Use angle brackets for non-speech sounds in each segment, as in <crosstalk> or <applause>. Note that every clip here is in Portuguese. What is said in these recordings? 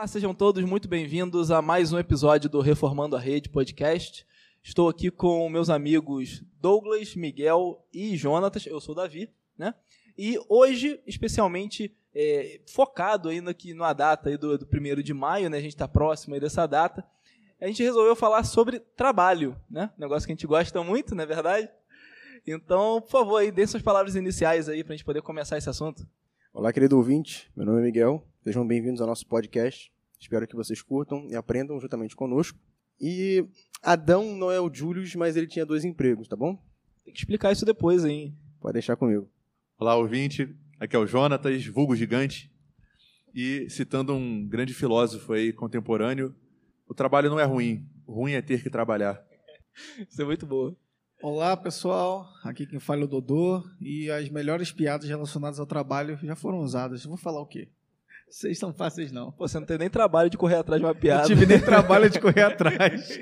Olá, sejam todos muito bem-vindos a mais um episódio do Reformando a Rede podcast. Estou aqui com meus amigos Douglas, Miguel e Jonatas. Eu sou o Davi, né? E hoje, especialmente é, focado ainda aqui na data do, do 1 de maio, né? A gente está próximo dessa data. A gente resolveu falar sobre trabalho, né? Negócio que a gente gosta muito, não é verdade? Então, por favor, aí, dê suas palavras iniciais aí para a gente poder começar esse assunto. Olá, querido ouvinte. Meu nome é Miguel. Sejam bem-vindos ao nosso podcast. Espero que vocês curtam e aprendam juntamente conosco. E Adão não é o Julius, mas ele tinha dois empregos, tá bom? Tem que explicar isso depois, hein? Pode deixar comigo. Olá, ouvinte. Aqui é o Jonatas, vulgo gigante. E citando um grande filósofo aí contemporâneo, o trabalho não é ruim, o ruim é ter que trabalhar. <laughs> Isso é muito boa. Olá, pessoal. Aqui quem fala é o Dodô e as melhores piadas relacionadas ao trabalho já foram usadas. Vou falar o quê? Vocês são fáceis, não. Pô, você não tem nem trabalho de correr atrás de uma piada. Não tive nem trabalho de correr <laughs> atrás.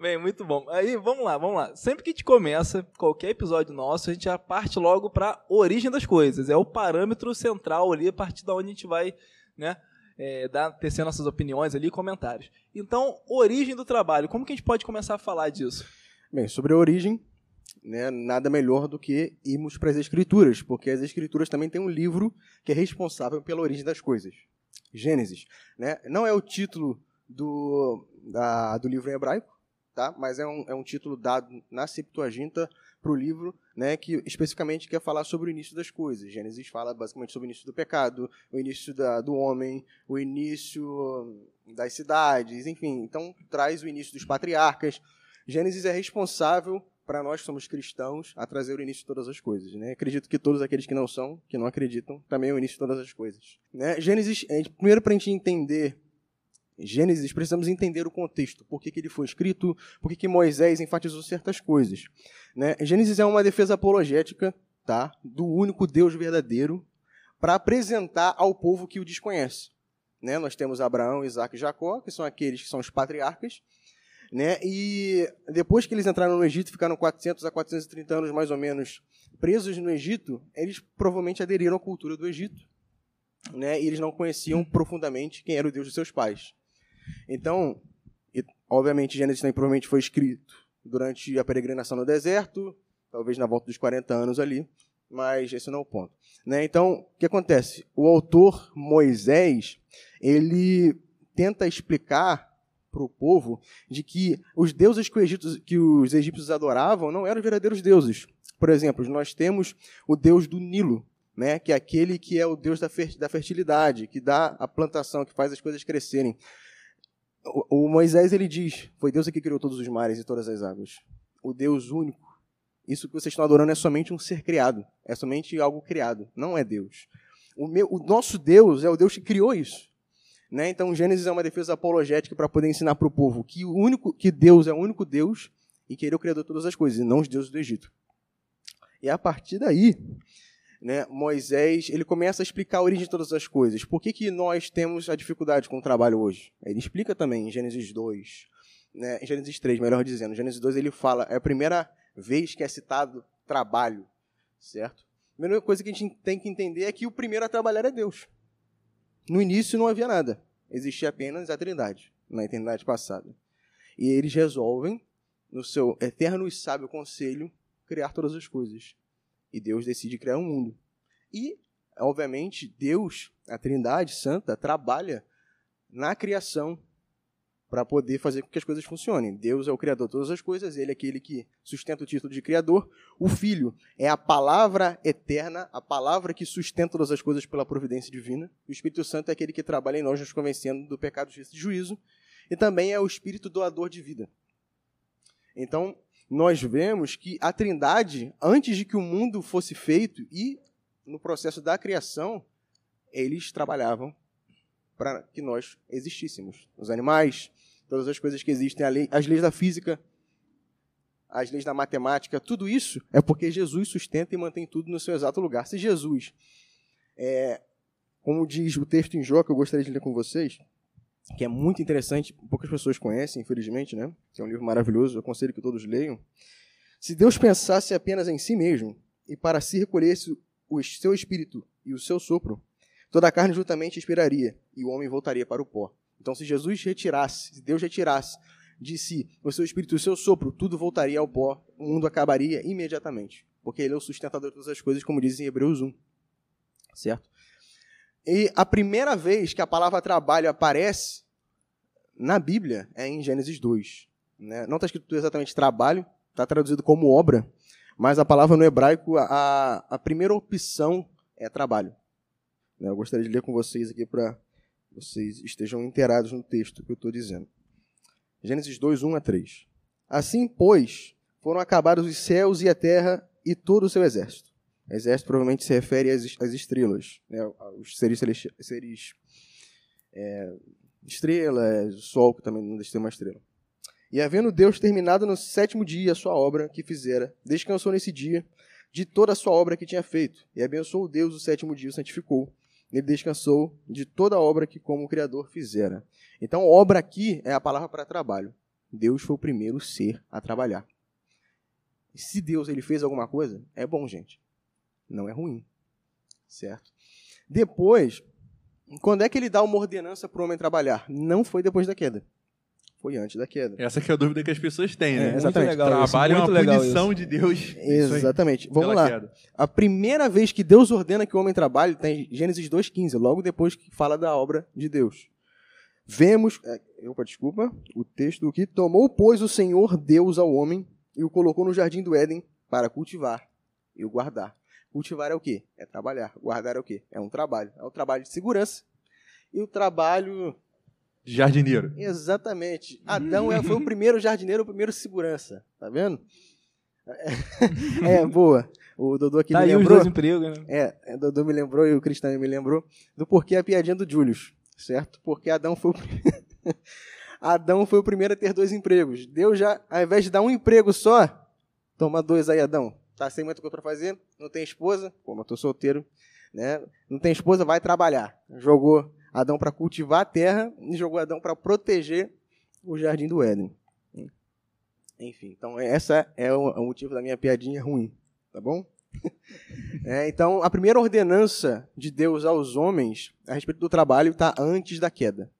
Bem, muito bom. Aí, vamos lá, vamos lá. Sempre que a gente começa qualquer episódio nosso, a gente já parte logo para a origem das coisas. É o parâmetro central ali, a partir da onde a gente vai, né, é, dar, tecer nossas opiniões ali e comentários. Então, origem do trabalho. Como que a gente pode começar a falar disso? Bem, sobre a origem, né, nada melhor do que irmos para as Escrituras, porque as Escrituras também têm um livro que é responsável pela origem das coisas. Gênesis. Né? Não é o título do, da, do livro em hebraico, tá? mas é um, é um título dado na Septuaginta para o livro né, que especificamente quer falar sobre o início das coisas. Gênesis fala basicamente sobre o início do pecado, o início da, do homem, o início das cidades, enfim. Então, traz o início dos patriarcas. Gênesis é responsável para nós que somos cristãos, a trazer o início de todas as coisas. Né? Acredito que todos aqueles que não são, que não acreditam, também é o início de todas as coisas. Né? Gênesis, primeiro para a gente entender Gênesis, precisamos entender o contexto, por que, que ele foi escrito, por que, que Moisés enfatizou certas coisas. Né? Gênesis é uma defesa apologética tá, do único Deus verdadeiro para apresentar ao povo que o desconhece. Né? Nós temos Abraão, Isaac e Jacó, que são aqueles que são os patriarcas, né? E depois que eles entraram no Egito, ficaram 400 a 430 anos mais ou menos presos no Egito, eles provavelmente aderiram à cultura do Egito, né? E eles não conheciam profundamente quem era o Deus de seus pais. Então, e, obviamente, Gênesis também provavelmente foi escrito durante a peregrinação no deserto, talvez na volta dos 40 anos ali, mas esse não é o ponto. Né? Então, o que acontece? O autor Moisés, ele tenta explicar para o povo de que os deuses que, Egito, que os egípcios adoravam não eram verdadeiros deuses. Por exemplo, nós temos o deus do Nilo, né, que é aquele que é o deus da, fertilidade, que dá a plantação, que faz as coisas crescerem. O, o Moisés ele diz: Foi Deus que criou todos os mares e todas as águas. O Deus único. Isso que vocês estão adorando é somente um ser criado, é somente algo criado, não é Deus. O, meu, o nosso Deus é o Deus que criou isso. Né? Então, Gênesis é uma defesa apologética para poder ensinar para o povo que o único que Deus é o único Deus e que ele é o criador de todas as coisas, e não os deuses do Egito. E a partir daí, né, Moisés ele começa a explicar a origem de todas as coisas. Por que, que nós temos a dificuldade com o trabalho hoje? Ele explica também em Gênesis 2, né, em Gênesis 3, melhor dizendo. Em Gênesis 2 ele fala, é a primeira vez que é citado trabalho, certo? A primeira coisa que a gente tem que entender é que o primeiro a trabalhar é Deus. No início não havia nada. Existia apenas a Trindade, na eternidade passada. E eles resolvem, no seu eterno e sábio conselho, criar todas as coisas. E Deus decide criar um mundo. E, obviamente, Deus, a Trindade Santa, trabalha na criação para poder fazer com que as coisas funcionem. Deus é o criador de todas as coisas, ele é aquele que sustenta o título de criador. O Filho é a palavra eterna, a palavra que sustenta todas as coisas pela providência divina. O Espírito Santo é aquele que trabalha em nós, nos convencendo do pecado, justiça e juízo. E também é o Espírito doador de vida. Então, nós vemos que a Trindade, antes de que o mundo fosse feito e no processo da criação, eles trabalhavam para que nós existíssemos. Os animais, todas as coisas que existem, as leis da física, as leis da matemática, tudo isso é porque Jesus sustenta e mantém tudo no seu exato lugar. Se Jesus, é, como diz o texto em Jó, que eu gostaria de ler com vocês, que é muito interessante, poucas pessoas conhecem, infelizmente, né? Que é um livro maravilhoso, eu aconselho que todos leiam. Se Deus pensasse apenas em si mesmo e para si recolhesse o seu espírito e o seu sopro, toda a carne juntamente expiraria, e o homem voltaria para o pó. Então, se Jesus retirasse, se Deus retirasse de si o seu espírito, o seu sopro, tudo voltaria ao pó, o mundo acabaria imediatamente, porque ele é o sustentador de todas as coisas, como diz em Hebreus 1. Certo? E a primeira vez que a palavra trabalho aparece na Bíblia é em Gênesis 2. Né? Não está escrito exatamente trabalho, está traduzido como obra, mas a palavra no hebraico, a, a primeira opção é trabalho. Eu gostaria de ler com vocês aqui para vocês estejam inteirados no texto que eu estou dizendo. Gênesis 2, 1 a 3. Assim, pois, foram acabados os céus e a terra e todo o seu exército. Exército provavelmente se refere às, estrelas, né? os seres, seres é, estrelas, sol, que também não deixa de ser uma estrela. E havendo Deus terminado no sétimo dia a sua obra que fizera, descansou nesse dia de toda a sua obra que tinha feito. E abençoou Deus o sétimo dia, o santificou. Ele descansou de toda a obra que como Criador fizera. Então, obra aqui é a palavra para trabalho. Deus foi o primeiro ser a trabalhar. Se Deus ele fez alguma coisa, é bom, gente. Não é ruim. Certo? Depois, quando é que ele dá uma ordenança para o homem trabalhar? Não foi depois da queda. Foi antes da queda. Essa que é a dúvida que as pessoas têm, né? É, exatamente. Trabalho é uma punição isso. de Deus. Exatamente. Vamos lá. Queda. A primeira vez que Deus ordena que o homem trabalhe está em Gênesis 2,15, logo depois que fala da obra de Deus. Vemos, é, opa, desculpa, o texto que tomou, pois, o Senhor Deus ao homem e o colocou no jardim do Éden para cultivar e o guardar. Cultivar é o quê? É trabalhar. Guardar é o quê? É um trabalho. É o trabalho de segurança e o trabalho jardineiro. Exatamente. Adão é, foi o primeiro jardineiro, o primeiro segurança. Tá vendo? <laughs> É, boa. O Dodô aqui tá me aí lembrou. os dois empregos, né? É, o Dodô me lembrou e o Cristiano me lembrou do porquê a piadinha do Julius, certo? Porque Adão foi o <laughs> Adão foi o primeiro a ter dois empregos. Deus já, ao invés de dar um emprego só, toma dois aí, Adão. Tá sem muita coisa para fazer, não tem esposa, como eu tô solteiro, né? Não tem esposa, vai trabalhar. Jogou Adão para cultivar a terra e jogou Adão para proteger o jardim do Éden. Enfim, então essa é o, motivo da minha piadinha ruim, tá bom? <laughs> é, então, a primeira ordenança de Deus aos homens a respeito do trabalho está antes da queda.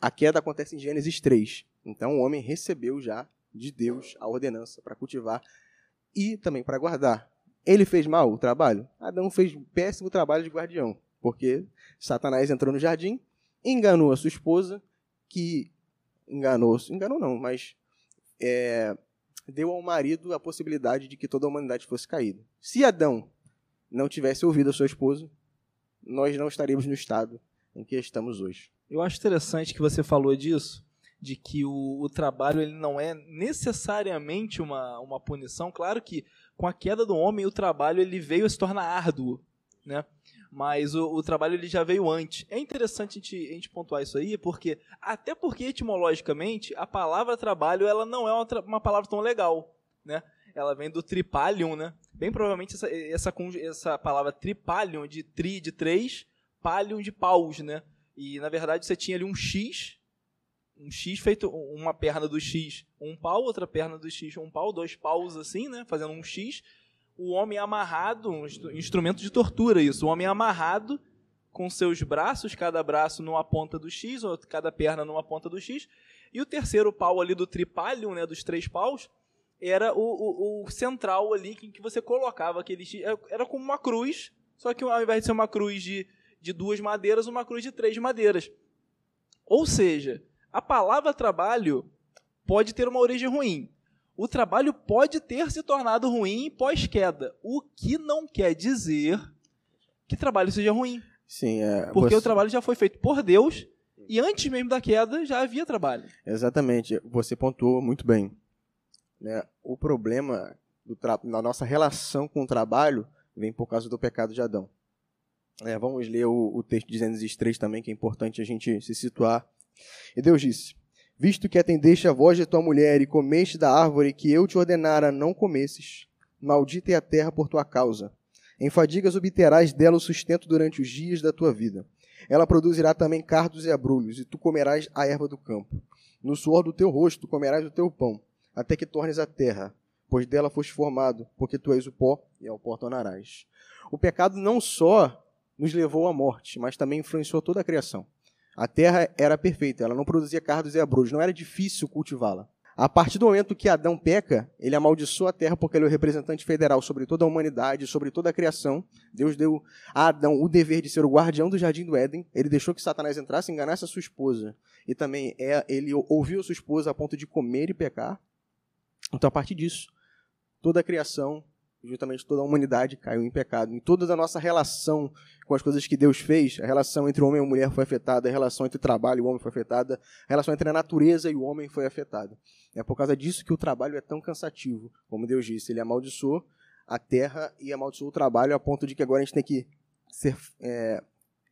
A queda acontece em Gênesis 3. Então, o homem recebeu já de Deus a ordenança para cultivar e também para guardar. Ele fez mal o trabalho? Adão fez um péssimo trabalho de guardião, porque Satanás entrou no jardim, enganou a sua esposa, que enganou, enganou não, mas é, deu ao marido a possibilidade de que toda a humanidade fosse caída. Se Adão não tivesse ouvido a sua esposa, nós não estaríamos no estado em que estamos hoje. Eu acho interessante que você falou disso, de que o, o, trabalho ele não é necessariamente uma, uma punição. Claro que com a queda do homem, o trabalho ele veio a se tornar árduo, né? Mas o, o trabalho ele já veio antes. É interessante a gente, a gente, pontuar isso aí, porque até porque etimologicamente a palavra trabalho ela não é uma, uma palavra tão legal, né? Ela vem do tripalium, né? Bem provavelmente essa, essa, essa palavra tripalium de tri de três, palium de paus, né? E na verdade você tinha ali um X um X feito uma perna do X, um pau, outra perna do X, um pau, dois paus assim, né, fazendo um X. O homem amarrado, um instrumento de tortura isso, o homem amarrado com seus braços, cada braço numa ponta do X, ou cada perna numa ponta do X, e o terceiro pau ali do tripalium, né, dos três paus, era o, o, o central ali em que você colocava aquele X, era como uma cruz, só que ao invés de ser uma cruz de, de duas madeiras, uma cruz de três madeiras. Ou seja, a palavra trabalho pode ter uma origem ruim. O trabalho pode ter se tornado ruim pós-queda, o que não quer dizer que trabalho seja ruim. Sim, é, porque você... o trabalho já foi feito por Deus e antes mesmo da queda já havia trabalho. Exatamente, você pontuou muito bem. Né? O problema tra... na nossa relação com o trabalho vem por causa do pecado de Adão. É, vamos ler o, o texto de Gênesis 3 também, que é importante a gente se situar e Deus disse: Visto que atendeste a voz de tua mulher e comeste da árvore que eu te ordenara não comesses, maldita é a terra por tua causa. Em fadigas obterás dela o sustento durante os dias da tua vida. Ela produzirá também cardos e abrulhos, e tu comerás a erva do campo. No suor do teu rosto comerás o teu pão, até que tornes a terra, pois dela foste formado, porque tu és o pó, e ao pó tornarás. O pecado não só nos levou à morte, mas também influenciou toda a criação. A terra era perfeita, ela não produzia cardos e abrolhos, não era difícil cultivá-la. A partir do momento que Adão peca, ele amaldiçoa a terra porque ele é o representante federal sobre toda a humanidade, sobre toda a criação. Deus deu a Adão o dever de ser o guardião do jardim do Éden. Ele deixou que Satanás entrasse e enganasse a sua esposa. E também é, ele ouviu a sua esposa a ponto de comer e pecar. Então, a partir disso, toda a criação justamente toda a humanidade caiu em pecado. Em toda a nossa relação com as coisas que Deus fez, a relação entre homem e mulher foi afetada, a relação entre trabalho e o homem foi afetada, a relação entre a natureza e o homem foi afetada. É por causa disso que o trabalho é tão cansativo. Como Deus disse, ele amaldiçoou a terra e amaldiçoou o trabalho a ponto de que agora a gente tem que ser. É,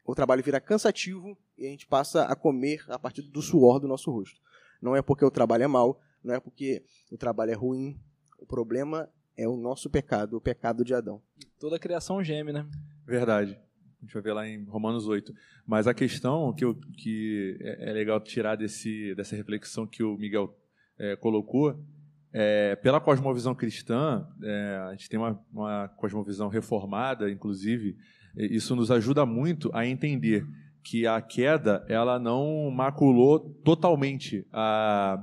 o trabalho vira cansativo e a gente passa a comer a partir do suor do nosso rosto. Não é porque o trabalho é mau, não é porque o trabalho é ruim. O problema é o nosso pecado, o pecado de Adão. Toda a criação geme, né? Verdade. A gente vai ver lá em Romanos 8. Mas a questão que, eu, que é, é legal tirar desse, dessa reflexão que o Miguel é, colocou, é, pela cosmovisão cristã, é, a gente tem uma, uma cosmovisão reformada, inclusive, isso nos ajuda muito a entender que a queda ela não maculou totalmente a,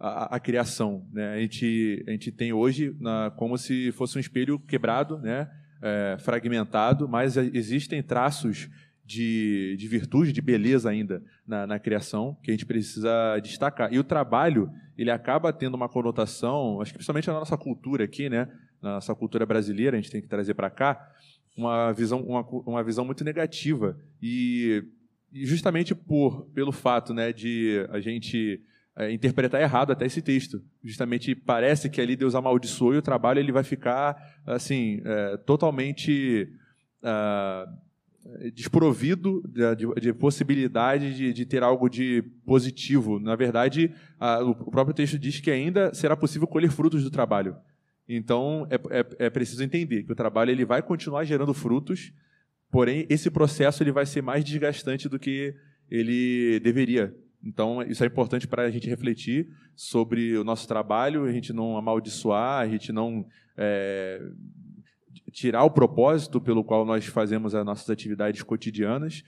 a, a, criação. Né? A, gente, a gente tem hoje na, como se fosse um espelho quebrado, né? É, fragmentado, mas existem traços de, de virtude, de beleza ainda na, na, criação que a gente precisa destacar. E o trabalho ele acaba tendo uma conotação, acho que principalmente na nossa cultura aqui, né? na nossa cultura brasileira, a gente tem que trazer para cá, uma visão, uma, uma visão muito negativa. E, e justamente por, pelo fato né, de a gente é, interpretar errado até esse texto. Justamente parece que ali Deus amaldiçoou e o trabalho ele vai ficar assim é, totalmente uh, desprovido de, de, de possibilidade de, de, ter algo de positivo. Na verdade, uh, o próprio texto diz que ainda será possível colher frutos do trabalho. Então é, é, é preciso entender que o trabalho ele vai continuar gerando frutos, porém esse processo ele vai ser mais desgastante do que ele deveria então, isso é importante para a gente refletir sobre o nosso trabalho, a gente não amaldiçoar, a gente não é, tirar o propósito pelo qual nós fazemos as nossas atividades cotidianas.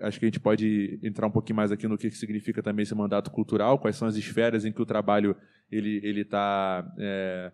Acho que a gente pode entrar um pouquinho mais aqui no que significa também esse mandato cultural, quais são as esferas em que o trabalho ele ele está é,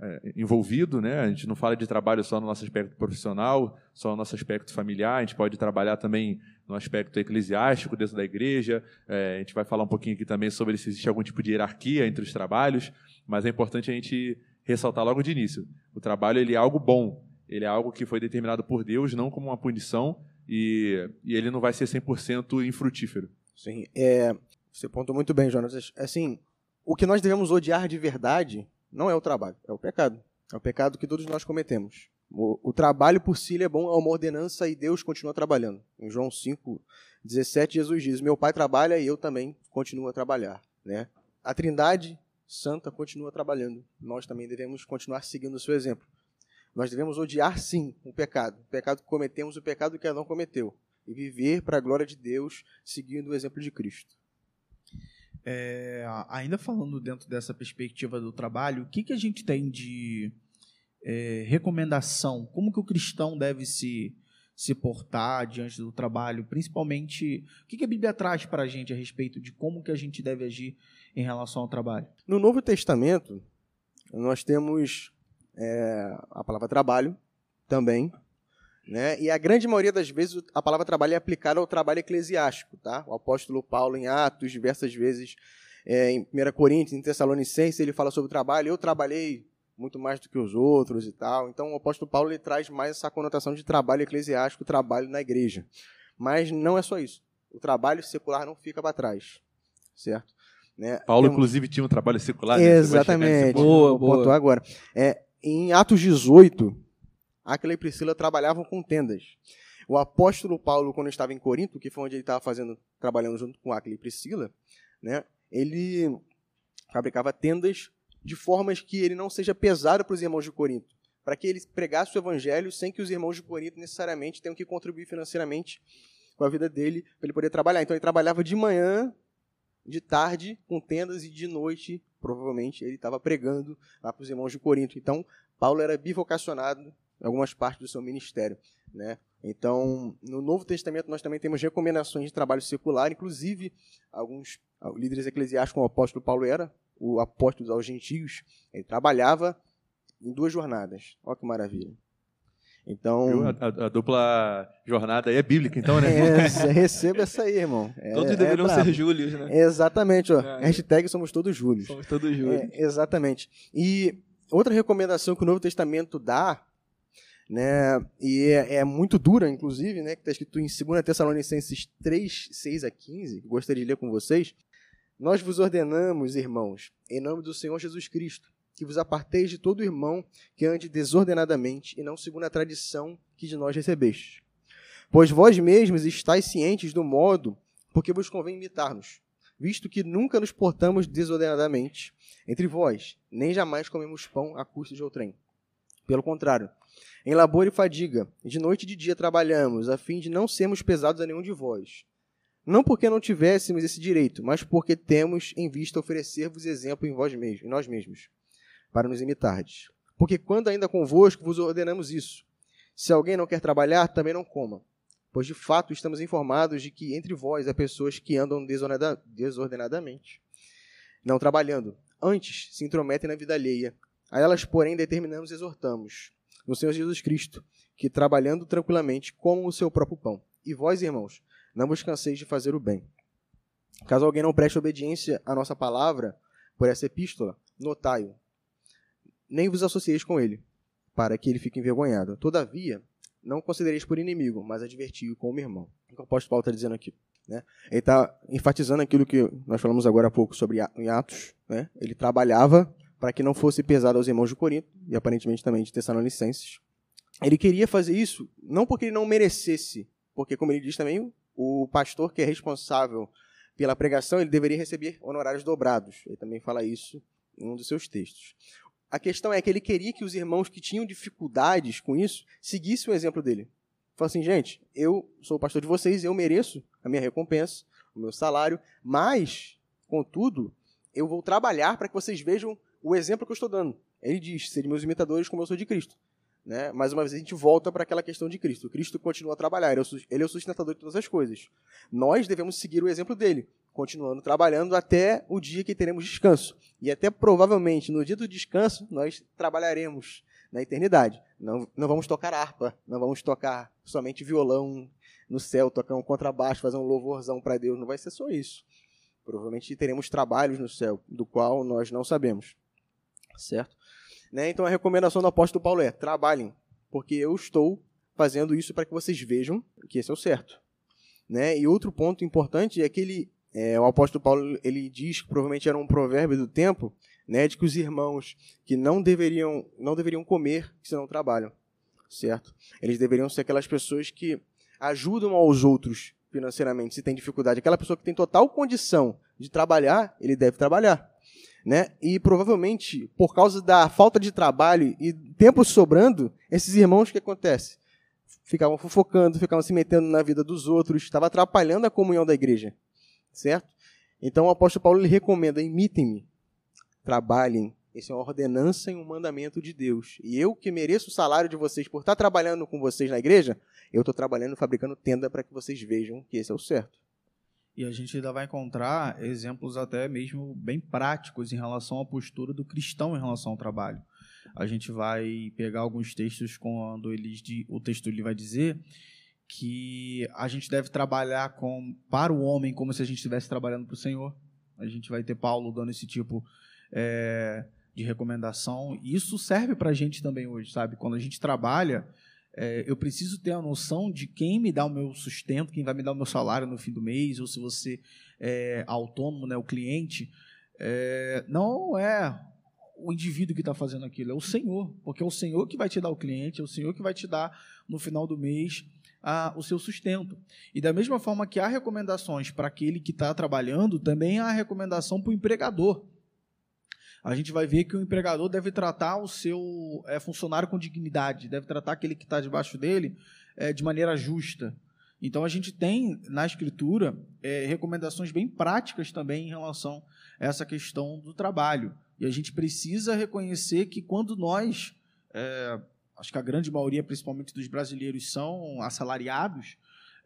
é, envolvido, né? A gente não fala de trabalho só no nosso aspecto profissional, só no nosso aspecto familiar. A gente pode trabalhar também no aspecto eclesiástico dentro da igreja. É, a gente vai falar um pouquinho aqui também sobre se existe algum tipo de hierarquia entre os trabalhos, mas é importante a gente ressaltar logo de início. O trabalho ele é algo bom, ele é algo que foi determinado por Deus, não como uma punição, e, e ele não vai ser 100% infrutífero. Sim, é, você pontuou muito bem, Jonas. Assim, o que nós devemos odiar de verdade não é o trabalho, é o pecado. É o pecado que todos nós cometemos. O, o trabalho por si é bom, é uma ordenança e Deus continua trabalhando. Em João 5, 17, Jesus diz: Meu Pai trabalha e eu também continuo a trabalhar. Né? A Trindade Santa continua trabalhando. Nós também devemos continuar seguindo o seu exemplo. Nós devemos odiar, sim, o pecado. O pecado que cometemos, o pecado que Adão cometeu. E viver para a glória de Deus, seguindo o exemplo de Cristo. É, ainda falando dentro dessa perspectiva do trabalho, o que, que a gente tem de é, recomendação? Como que o cristão deve se, se portar diante do trabalho? Principalmente, o que, que a Bíblia traz para a gente a respeito de como que a gente deve agir em relação ao trabalho? No Novo Testamento, nós temos é, a palavra trabalho também, né? E a grande maioria das vezes a palavra trabalho é aplicada ao trabalho eclesiástico. Tá? O apóstolo Paulo, em Atos, diversas vezes, é, em 1 Coríntios, em Tessalonicenses, ele fala sobre o trabalho. Eu trabalhei muito mais do que os outros e tal. Então o apóstolo Paulo ele traz mais essa conotação de trabalho eclesiástico, trabalho na igreja. Mas não é só isso. O trabalho secular não fica para trás, certo? Né? Paulo, Temos... inclusive, tinha um trabalho secular. Né? Exatamente. Boa, boa. agora. É, em Atos 18, Aquila e Priscila trabalhavam com tendas. O apóstolo Paulo, quando estava em Corinto, que foi onde ele estava fazendo, trabalhando junto com Aquila e Priscila, né, ele fabricava tendas de formas que ele não seja pesado para os irmãos de Corinto, para que ele pregasse o evangelho sem que os irmãos de Corinto necessariamente tenham que contribuir financeiramente com a vida dele para ele poder trabalhar. Então ele trabalhava de manhã, de tarde com tendas e de noite, provavelmente ele estava pregando lá para os irmãos de Corinto. Então Paulo era bivocacionado algumas partes do seu ministério. Né? Então, no Novo Testamento, nós também temos recomendações de trabalho secular, inclusive alguns líderes eclesiásticos, como o apóstolo Paulo era, o apóstolo aos gentios, ele trabalhava em duas jornadas. Olha que maravilha. Então, a, a, a, dupla jornada aí é bíblica, então, né? <laughs> É, receba essa aí, irmão. É, todos é deveriam ser Júlios, né? Exatamente, ó. É. Hashtag somos todos Júlios. Somos todos Júlios. É, exatamente. E outra recomendação que o Novo Testamento dá, né, e é, é muito dura, inclusive, né, que está escrito em 2 Tessalonicenses 3, 6 a 15, gostaria de ler com vocês. Nós vos ordenamos, irmãos, em nome do Senhor Jesus Cristo, que vos aparteis de todo irmão que ande desordenadamente e não segundo a tradição que de nós recebestes. Pois vós mesmos estáis cientes do modo porque vos convém imitar-nos, visto que nunca nos portamos desordenadamente entre vós, nem jamais comemos pão a custo de outrem. Pelo contrário, em labor e fadiga, de noite e de dia trabalhamos, a fim de não sermos pesados a nenhum de vós. Não porque não tivéssemos esse direito, mas porque temos em vista oferecer-vos exemplo em, vós mesmos, em nós mesmos para nos imitardes. Porque quando ainda convosco vos ordenamos isso. Se alguém não quer trabalhar, também não coma. Pois de fato estamos informados de que entre vós há pessoas que andam desordenadamente, não trabalhando, antes se intrometem na vida alheia. A elas, porém, determinamos e exortamos, no Senhor Jesus Cristo, que trabalhando tranquilamente comam o seu próprio pão. E vós, irmãos, não vos canseis de fazer o bem. Caso alguém não preste obediência à nossa palavra por essa epístola, notai-o, nem vos associeis com ele, para que ele fique envergonhado. Todavia, não considereis por inimigo, mas adverti-o como irmão. O que o apóstolo Paulo está dizendo aqui? Né? Ele está enfatizando aquilo que nós falamos agora há pouco sobre em Atos. Né? Ele trabalhava para que não fosse pesado aos irmãos de Corinto, e aparentemente também de Tessalonicenses. Ele queria fazer isso não porque ele não merecesse, porque, como ele diz também, o pastor que é responsável pela pregação, ele deveria receber honorários dobrados. Ele também fala isso em um dos seus textos. A questão é que ele queria que os irmãos que tinham dificuldades com isso seguissem o exemplo dele. Falou assim, gente, eu sou o pastor de vocês, eu mereço a minha recompensa, o meu salário, mas, contudo, eu vou trabalhar para que vocês vejam o exemplo que eu estou dando. Ele diz, serem meus imitadores como eu sou de Cristo. Né? Mais uma vez a gente volta para aquela questão de Cristo. Cristo continua a trabalhar, ele é o sustentador de todas as coisas. Nós devemos seguir o exemplo dele continuando trabalhando até o dia que teremos descanso. E até provavelmente no dia do descanso nós trabalharemos na eternidade. Não, não vamos tocar harpa, não vamos tocar somente violão no céu, tocar um contrabaixo, fazer um louvorzão para Deus. Não vai ser só isso. Provavelmente teremos trabalhos no céu, do qual nós não sabemos. Certo? Né? Então a recomendação do apóstolo Paulo é: trabalhem, porque eu estou fazendo isso para que vocês vejam que esse é o certo. Né? E outro ponto importante é que ele é, o apóstolo Paulo ele diz que provavelmente era um provérbio do tempo, né, de que os irmãos que não deveriam não deveriam comer se não trabalham, certo? Eles deveriam ser aquelas pessoas que ajudam aos outros financeiramente, se tem dificuldade. Aquela pessoa que tem total condição de trabalhar, ele deve trabalhar, né? E provavelmente por causa da falta de trabalho e tempo sobrando, esses irmãos o que acontece? Ficavam fofocando, ficavam se metendo na vida dos outros, estava atrapalhando a comunhão da igreja certo? Então o apóstolo Paulo lhe recomenda: imitem-me, trabalhem. Isso é uma ordenança e um mandamento de Deus. E eu que mereço o salário de vocês por estar trabalhando com vocês na igreja, eu estou trabalhando, fabricando tenda para que vocês vejam que esse é o certo. E a gente ainda vai encontrar exemplos até mesmo bem práticos em relação à postura do cristão em relação ao trabalho. A gente vai pegar alguns textos quando eles o texto ele vai dizer que a gente deve trabalhar com, para o homem como se a gente estivesse trabalhando para o Senhor. A gente vai ter Paulo dando esse tipo é, de recomendação. E isso serve para a gente também hoje, sabe? Quando a gente trabalha, é, eu preciso ter a noção de quem me dá o meu sustento, quem vai me dar o meu salário no fim do mês, ou se você é autônomo, né, o cliente. É, não é o indivíduo que está fazendo aquilo, é o Senhor, porque é o Senhor que vai te dar o cliente, é o Senhor que vai te dar no final do mês a, o seu sustento. E da mesma forma que há recomendações para aquele que está trabalhando, também há recomendação para o empregador. A gente vai ver que o empregador deve tratar o seu é, funcionário com dignidade, deve tratar aquele que está debaixo dele é, de maneira justa. Então a gente tem na escritura é, recomendações bem práticas também em relação a essa questão do trabalho. E a gente precisa reconhecer que quando nós é, acho que a grande maioria, principalmente dos brasileiros, são assalariados,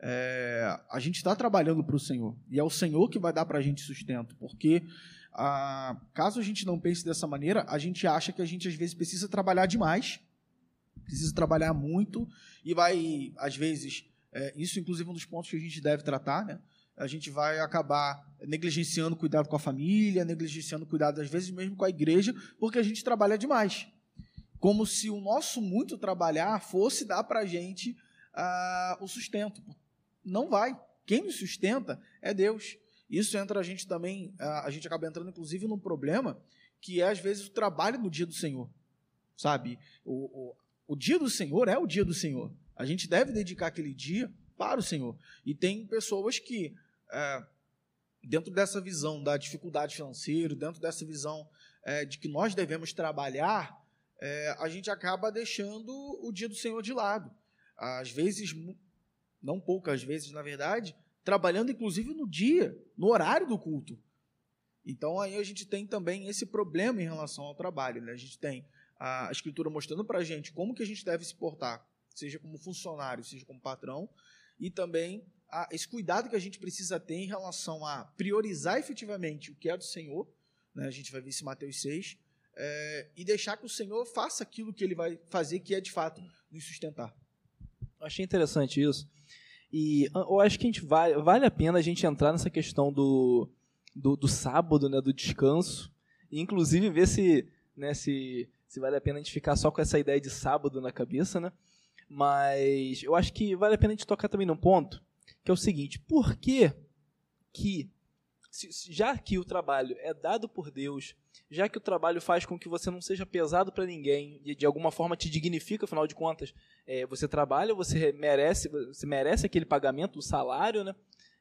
é, a gente está trabalhando para o Senhor. E é o Senhor que vai dar para a gente sustento. Porque, ah, caso a gente não pense dessa maneira, a gente acha que a gente, às vezes, precisa trabalhar demais, precisa trabalhar muito, e vai, às vezes, é, isso, inclusive, é um dos pontos que a gente deve tratar, né? A gente vai acabar negligenciando o cuidado com a família, negligenciando o cuidado, às vezes, mesmo com a igreja, porque a gente trabalha demais. Como se o nosso muito trabalhar fosse dar para a gente uh, o sustento. Não vai. Quem nos sustenta é Deus. Isso entra a gente também, a gente acaba entrando, inclusive, num problema que é, às vezes, o trabalho no dia do Senhor. Sabe? O, o, o dia do Senhor é o dia do Senhor. A gente deve dedicar aquele dia para o Senhor. E tem pessoas que, é, dentro dessa visão da dificuldade financeira, dentro dessa visão é, de que nós devemos trabalhar, é, a gente acaba deixando o dia do Senhor de lado. Às vezes, não poucas vezes, na verdade, trabalhando inclusive no dia, no horário do culto. Então aí a gente tem também esse problema em relação ao trabalho. Né? A gente tem a Escritura mostrando para a gente como que a gente deve se portar seja como funcionário, seja como patrão, e também a, esse cuidado que a gente precisa ter em relação a priorizar efetivamente o que é do Senhor, né, a gente vai ver isso em Mateus 6, é, e deixar que o Senhor faça aquilo que ele vai fazer, que é de fato nos sustentar. Achei interessante isso. E eu acho que a gente vai, vale a pena a gente entrar nessa questão do, do, do sábado, né, do descanso, e inclusive ver se, né, se, se vale a pena a gente ficar só com essa ideia de sábado na cabeça, né? Mas eu acho que vale a pena a gente tocar também num ponto, que é o seguinte: por que, que já que o trabalho é dado por Deus, já que o trabalho faz com que você não seja pesado para ninguém, e de alguma forma te dignifica, afinal de contas, é, você trabalha, você merece, você merece aquele pagamento, o salário, né?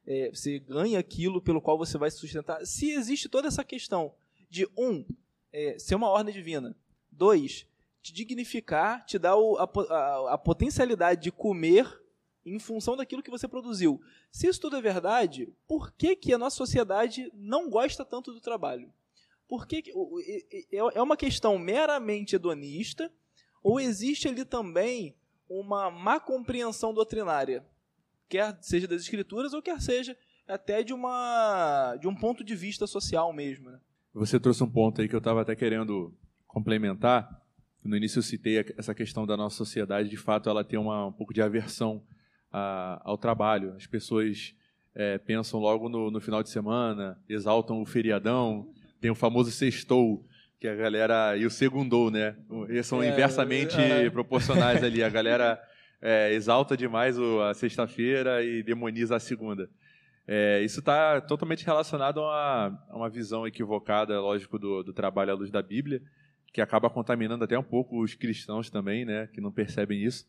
É, você ganha aquilo pelo qual você vai se sustentar. Se existe toda essa questão de um é, ser uma ordem divina, dois te dignificar, te dar o, a, a, a potencialidade de comer em função daquilo que você produziu. Se isso tudo é verdade, por que, que a nossa sociedade não gosta tanto do trabalho? Por que, que é, é uma questão meramente hedonista ou existe ali também uma má compreensão doutrinária, quer seja das escrituras ou quer seja até de uma de um ponto de vista social mesmo. Né? Você trouxe um ponto aí que eu estava até querendo complementar, no início eu citei essa questão da nossa sociedade, de fato, ela tem uma, um pouco de aversão a, ao trabalho. As pessoas é, pensam logo no, no, final de semana, exaltam o feriadão, tem o famoso sextou, que a galera. e o segundou, né? Eles são é, inversamente é, proporcionais ali. A galera <laughs> é, exalta demais o, a sexta-feira e demoniza a segunda. É, isso está totalmente relacionado a uma, a uma visão equivocada, lógico, do, do trabalho à luz da Bíblia que acaba contaminando até um pouco os cristãos também, né, que não percebem isso.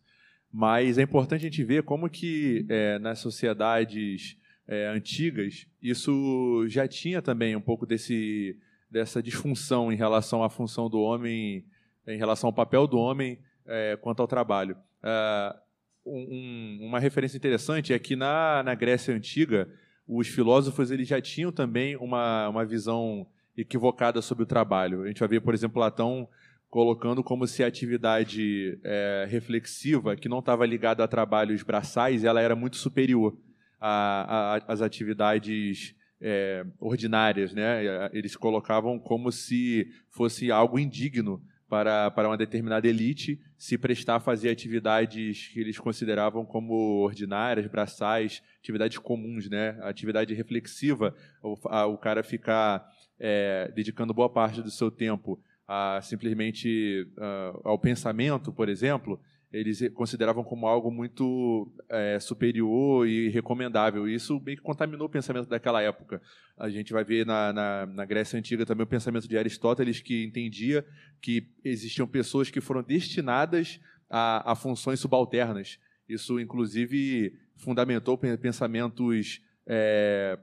Mas é importante a gente ver como que é, nas sociedades é, antigas isso já tinha também um pouco desse, dessa disfunção em relação à função do homem, em relação ao papel do homem é, quanto ao trabalho. É, um, uma referência interessante é que na, na Grécia Antiga, os filósofos eles já tinham também uma, uma visão equivocada sobre o trabalho. A gente vai ver, por exemplo, Platão colocando como se a atividade é, reflexiva, que não estava ligada a trabalhos braçais, ela era muito superior às atividades é, ordinárias. Né? Eles colocavam como se fosse algo indigno para, para uma determinada elite se prestar a fazer atividades que eles consideravam como ordinárias, braçais, atividades comuns, né? A atividade reflexiva, o, a, o cara ficar é, dedicando boa parte do seu tempo a simplesmente uh, ao pensamento, por exemplo, eles consideravam como algo muito é, superior e recomendável. Isso meio que contaminou o pensamento daquela época. A gente vai ver na, na, na, Grécia Antiga também o pensamento de Aristóteles, que entendia que existiam pessoas que foram destinadas a, a funções subalternas. Isso, inclusive, fundamentou pensamentos é,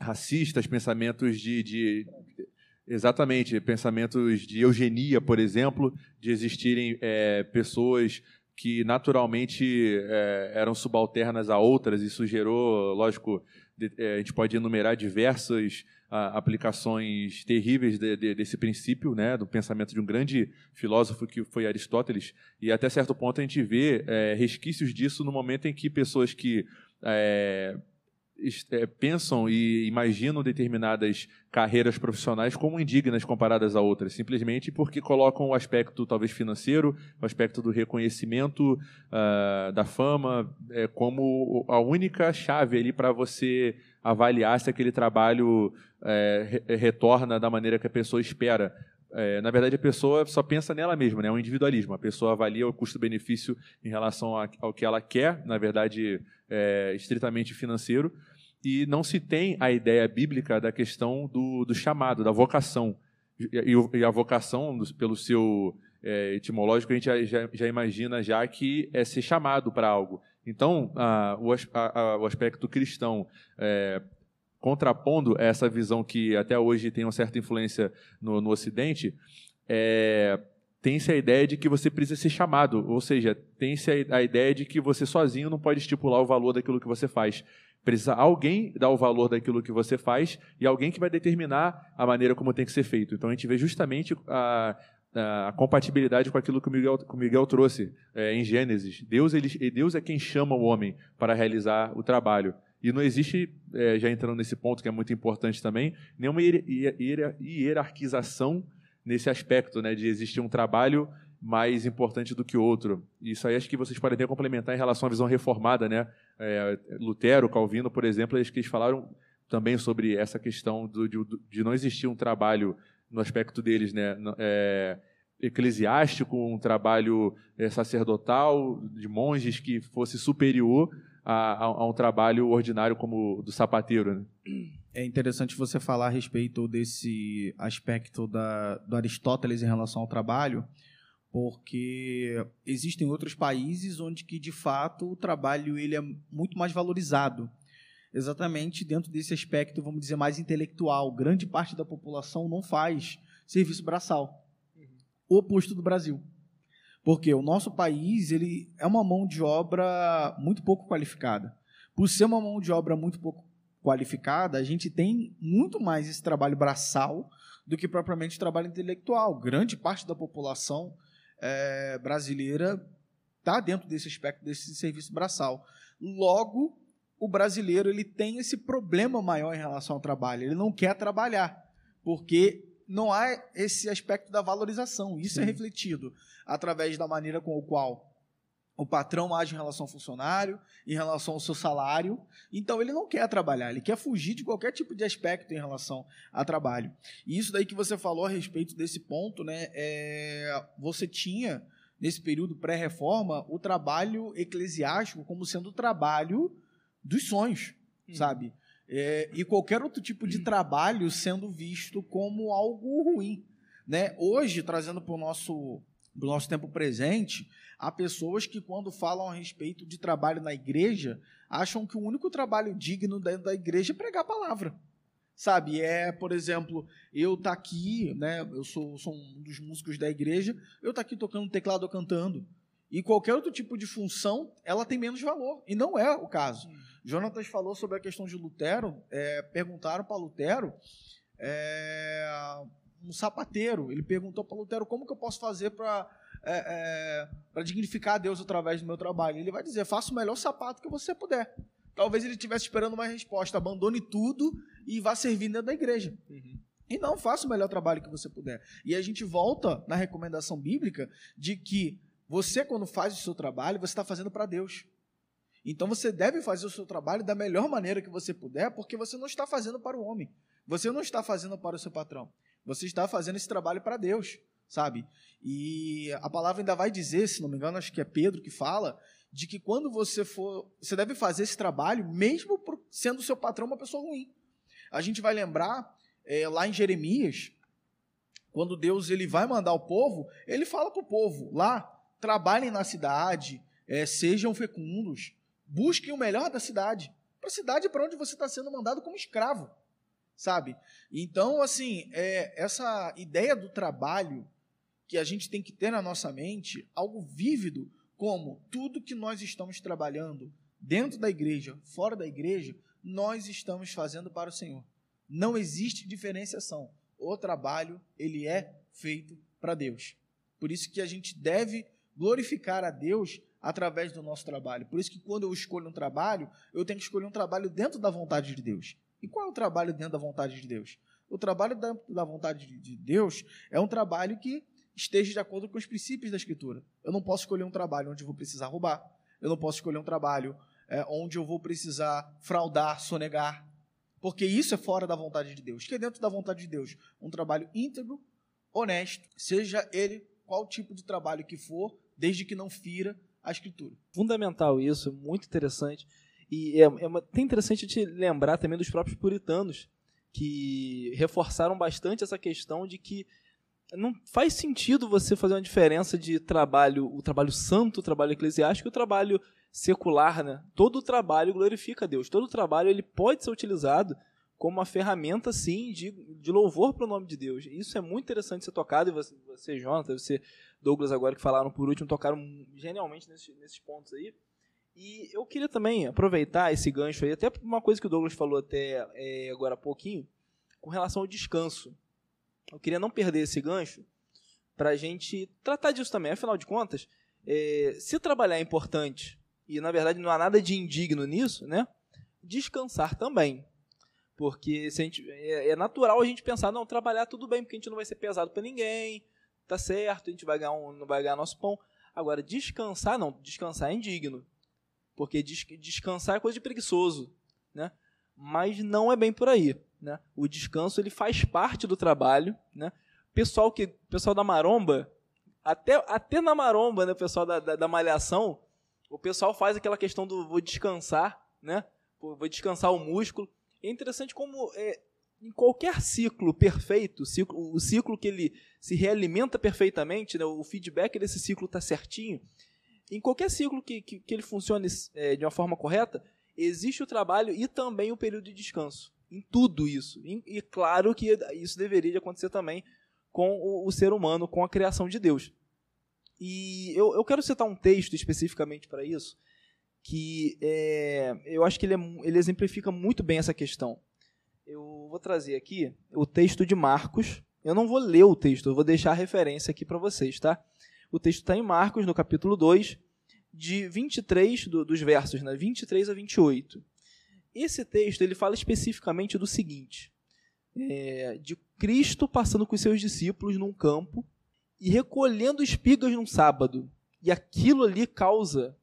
racistas, pensamentos de, de, exatamente pensamentos de eugenia, por exemplo, de existirem é, pessoas que naturalmente é, eram subalternas a outras. Isso gerou, lógico, de, é, a gente pode enumerar diversas a, aplicações terríveis de, de, desse princípio, né, do pensamento de um grande filósofo que foi Aristóteles. E até certo ponto a gente vê é, resquícios disso no momento em que pessoas que é, pensam e imaginam determinadas carreiras profissionais como indignas comparadas a outras, simplesmente porque colocam o aspecto talvez financeiro, o aspecto do reconhecimento, uh, da fama, é, como a única chave ali para você avaliar se aquele trabalho é, retorna da maneira que a pessoa espera. É, na verdade, a pessoa só pensa nela mesma, né? é um individualismo. A pessoa avalia o custo-benefício em relação ao que ela quer, na verdade, é, estritamente financeiro, e não se tem a ideia bíblica da questão do, do chamado, da vocação. E, e a vocação, pelo seu é, etimológico, a gente já, já, já, imagina já que é ser chamado para algo. Então, a, o, a, o, aspecto cristão, é, contrapondo essa visão que até hoje tem uma certa influência no, no Ocidente, é, tem-se a ideia de que você precisa ser chamado, ou seja, tem-se a, a ideia de que você sozinho não pode estipular o valor daquilo que você faz. Precisa alguém dar o valor daquilo que você faz e alguém que vai determinar a maneira como tem que ser feito. Então a gente vê justamente a, a compatibilidade com aquilo que o Miguel, que o Miguel trouxe é, em Gênesis. Deus, ele, Deus é quem chama o homem para realizar o trabalho. E não existe, é, já entrando nesse ponto que é muito importante também, nenhuma hierarquização nesse aspecto, né, de existir um trabalho mais importante do que outro. Isso aí acho que vocês podem até complementar em relação à visão reformada, né? É, Lutero, Calvino, por exemplo, acho que eles falaram também sobre essa questão do, de, de, não existir um trabalho no aspecto deles, né? É, eclesiástico, um trabalho é, sacerdotal de monges que fosse superior a, a, a, um trabalho ordinário como do sapateiro. Né? É interessante você falar a respeito desse aspecto da, do Aristóteles em relação ao trabalho, porque existem outros países onde que de fato o trabalho ele é muito mais valorizado. Exatamente dentro desse aspecto, vamos dizer, mais intelectual. Grande parte da população não faz serviço braçal. O oposto do Brasil. Porque o nosso país ele é uma mão de obra muito pouco qualificada. Por ser uma mão de obra muito pouco qualificada, a gente tem muito mais esse trabalho braçal do que propriamente trabalho intelectual. Grande parte da população é, brasileira está dentro desse aspecto desse serviço braçal. Logo, o brasileiro ele tem esse problema maior em relação ao trabalho. Ele não quer trabalhar, porque não há esse aspecto da valorização. Isso é Sim. é refletido através da maneira com a qual o patrão age em relação ao funcionário, em relação ao seu salário. Então ele não quer trabalhar, ele quer fugir de qualquer tipo de aspecto em relação a trabalho. E isso daí que você falou a respeito desse ponto, né? É, você tinha nesse período pré-reforma o trabalho eclesiástico como sendo o trabalho dos sonhos, hum. sabe? É, e qualquer outro tipo de trabalho sendo visto como algo ruim, né? Hoje trazendo para o nosso, nosso tempo presente Há pessoas que, quando falam a respeito de trabalho na igreja, acham que o único trabalho digno dentro da igreja é pregar a palavra. Sabe? É, por exemplo, eu tá aqui, né? Eu sou, sou um dos músicos da igreja, eu tá aqui tocando teclado ou cantando. E qualquer outro tipo de função, ela tem menos valor. E não é o caso. Hum. Jonatas falou sobre a questão de Lutero. É, perguntaram para Lutero, é, um sapateiro, ele perguntou para Lutero como que eu posso fazer para é, é, para dignificar a Deus através do meu trabalho. Ele vai dizer: faça o melhor sapato que você puder. Talvez ele estivesse esperando uma resposta. Abandone tudo e vá servir dentro da igreja. Uhum. E não faça o melhor trabalho que você puder. E a gente volta na recomendação bíblica de que você, quando faz o seu trabalho, você está fazendo para Deus. Então você deve fazer o seu trabalho da melhor maneira que você puder, porque você não está fazendo para o homem. Você não está fazendo para o seu patrão. Você está fazendo esse trabalho para Deus sabe? E a palavra ainda vai dizer, se não me engano, acho que é Pedro que fala, de que quando você for, você deve fazer esse trabalho, mesmo sendo seu patrão uma pessoa ruim. A gente vai lembrar é, lá em Jeremias, quando Deus ele vai mandar o povo, ele fala para o povo lá, trabalhem na cidade, é, sejam fecundos, busquem o melhor da cidade, para a cidade para onde você está sendo mandado como escravo, sabe? Então, assim, é, essa ideia do trabalho que a gente tem que ter na nossa mente algo vívido como tudo que nós estamos trabalhando dentro da igreja, fora da igreja, nós estamos fazendo para o Senhor. Não existe diferenciação. O trabalho, ele é feito para Deus. Por isso que a gente deve glorificar a Deus através do nosso trabalho. Por isso que quando eu escolho um trabalho, eu tenho que escolher um trabalho dentro da vontade de Deus. E qual é o trabalho dentro da vontade de Deus? O trabalho dentro da vontade de Deus é um trabalho que esteja de acordo com os princípios da Escritura. Eu não posso escolher um trabalho onde eu vou precisar roubar. Eu não posso escolher um trabalho é, onde eu vou precisar fraudar, sonegar. Porque isso é fora da vontade de Deus. Que é dentro da vontade de Deus. Um trabalho íntegro, honesto, seja ele qual tipo de trabalho que for, desde que não fira a Escritura. Fundamental isso, muito interessante. E é, é até interessante te lembrar também dos próprios puritanos, que reforçaram bastante essa questão de que não faz sentido você fazer uma diferença de trabalho, o trabalho santo, o trabalho eclesiástico o trabalho secular, né? Todo trabalho glorifica a Deus. Todo trabalho ele pode ser utilizado como uma ferramenta, sim, de, de louvor para o nome de Deus. Isso é muito interessante ser tocado, e você, você Jonathan, você, Douglas, agora que falaram por último, tocaram genialmente nesses, nesses pontos aí. E eu queria também aproveitar esse gancho aí, até uma coisa que o Douglas falou até é, agora há pouquinho, com relação ao descanso. Eu queria não perder esse gancho para a gente tratar disso também. Afinal de contas, é, se trabalhar é importante, e na verdade não há nada de indigno nisso, né? Descansar também. Porque se a gente, é, é natural a gente pensar, não, trabalhar tudo bem, porque a gente não vai ser pesado para ninguém, tá certo, a gente vai ganhar um, não vai ganhar nosso pão. Agora, descansar, não, descansar é indigno. Porque des, descansar é coisa de preguiçoso, né? Mas não é bem por aí, né? O descanso ele faz parte do trabalho, né? Pessoal que, pessoal da maromba, até, até na maromba, né, pessoal da, da, da malhação, o pessoal faz aquela questão do vou descansar, né? Vou descansar o músculo. É interessante como é, em qualquer ciclo perfeito, ciclo, o ciclo que ele se realimenta perfeitamente, né, o feedback desse ciclo está certinho, em qualquer ciclo que, que, que ele funcione é, de uma forma correta, existe o trabalho e também o período de descanso. Em tudo isso. E, e claro que isso deveria de acontecer também com o, o, ser humano, com a criação de Deus. E eu, eu quero citar um texto especificamente para isso, que é, eu acho que ele, é, ele exemplifica muito bem essa questão. Eu vou trazer aqui o texto de Marcos. Eu não vou ler o texto, eu vou deixar a referência aqui para vocês, tá? O texto está em Marcos, no capítulo 2, de 23, do, dos versos, né, 23 a 28. Esse texto ele fala especificamente do seguinte: é, de Cristo passando com seus discípulos num campo e recolhendo espigas num sábado. E aquilo ali causa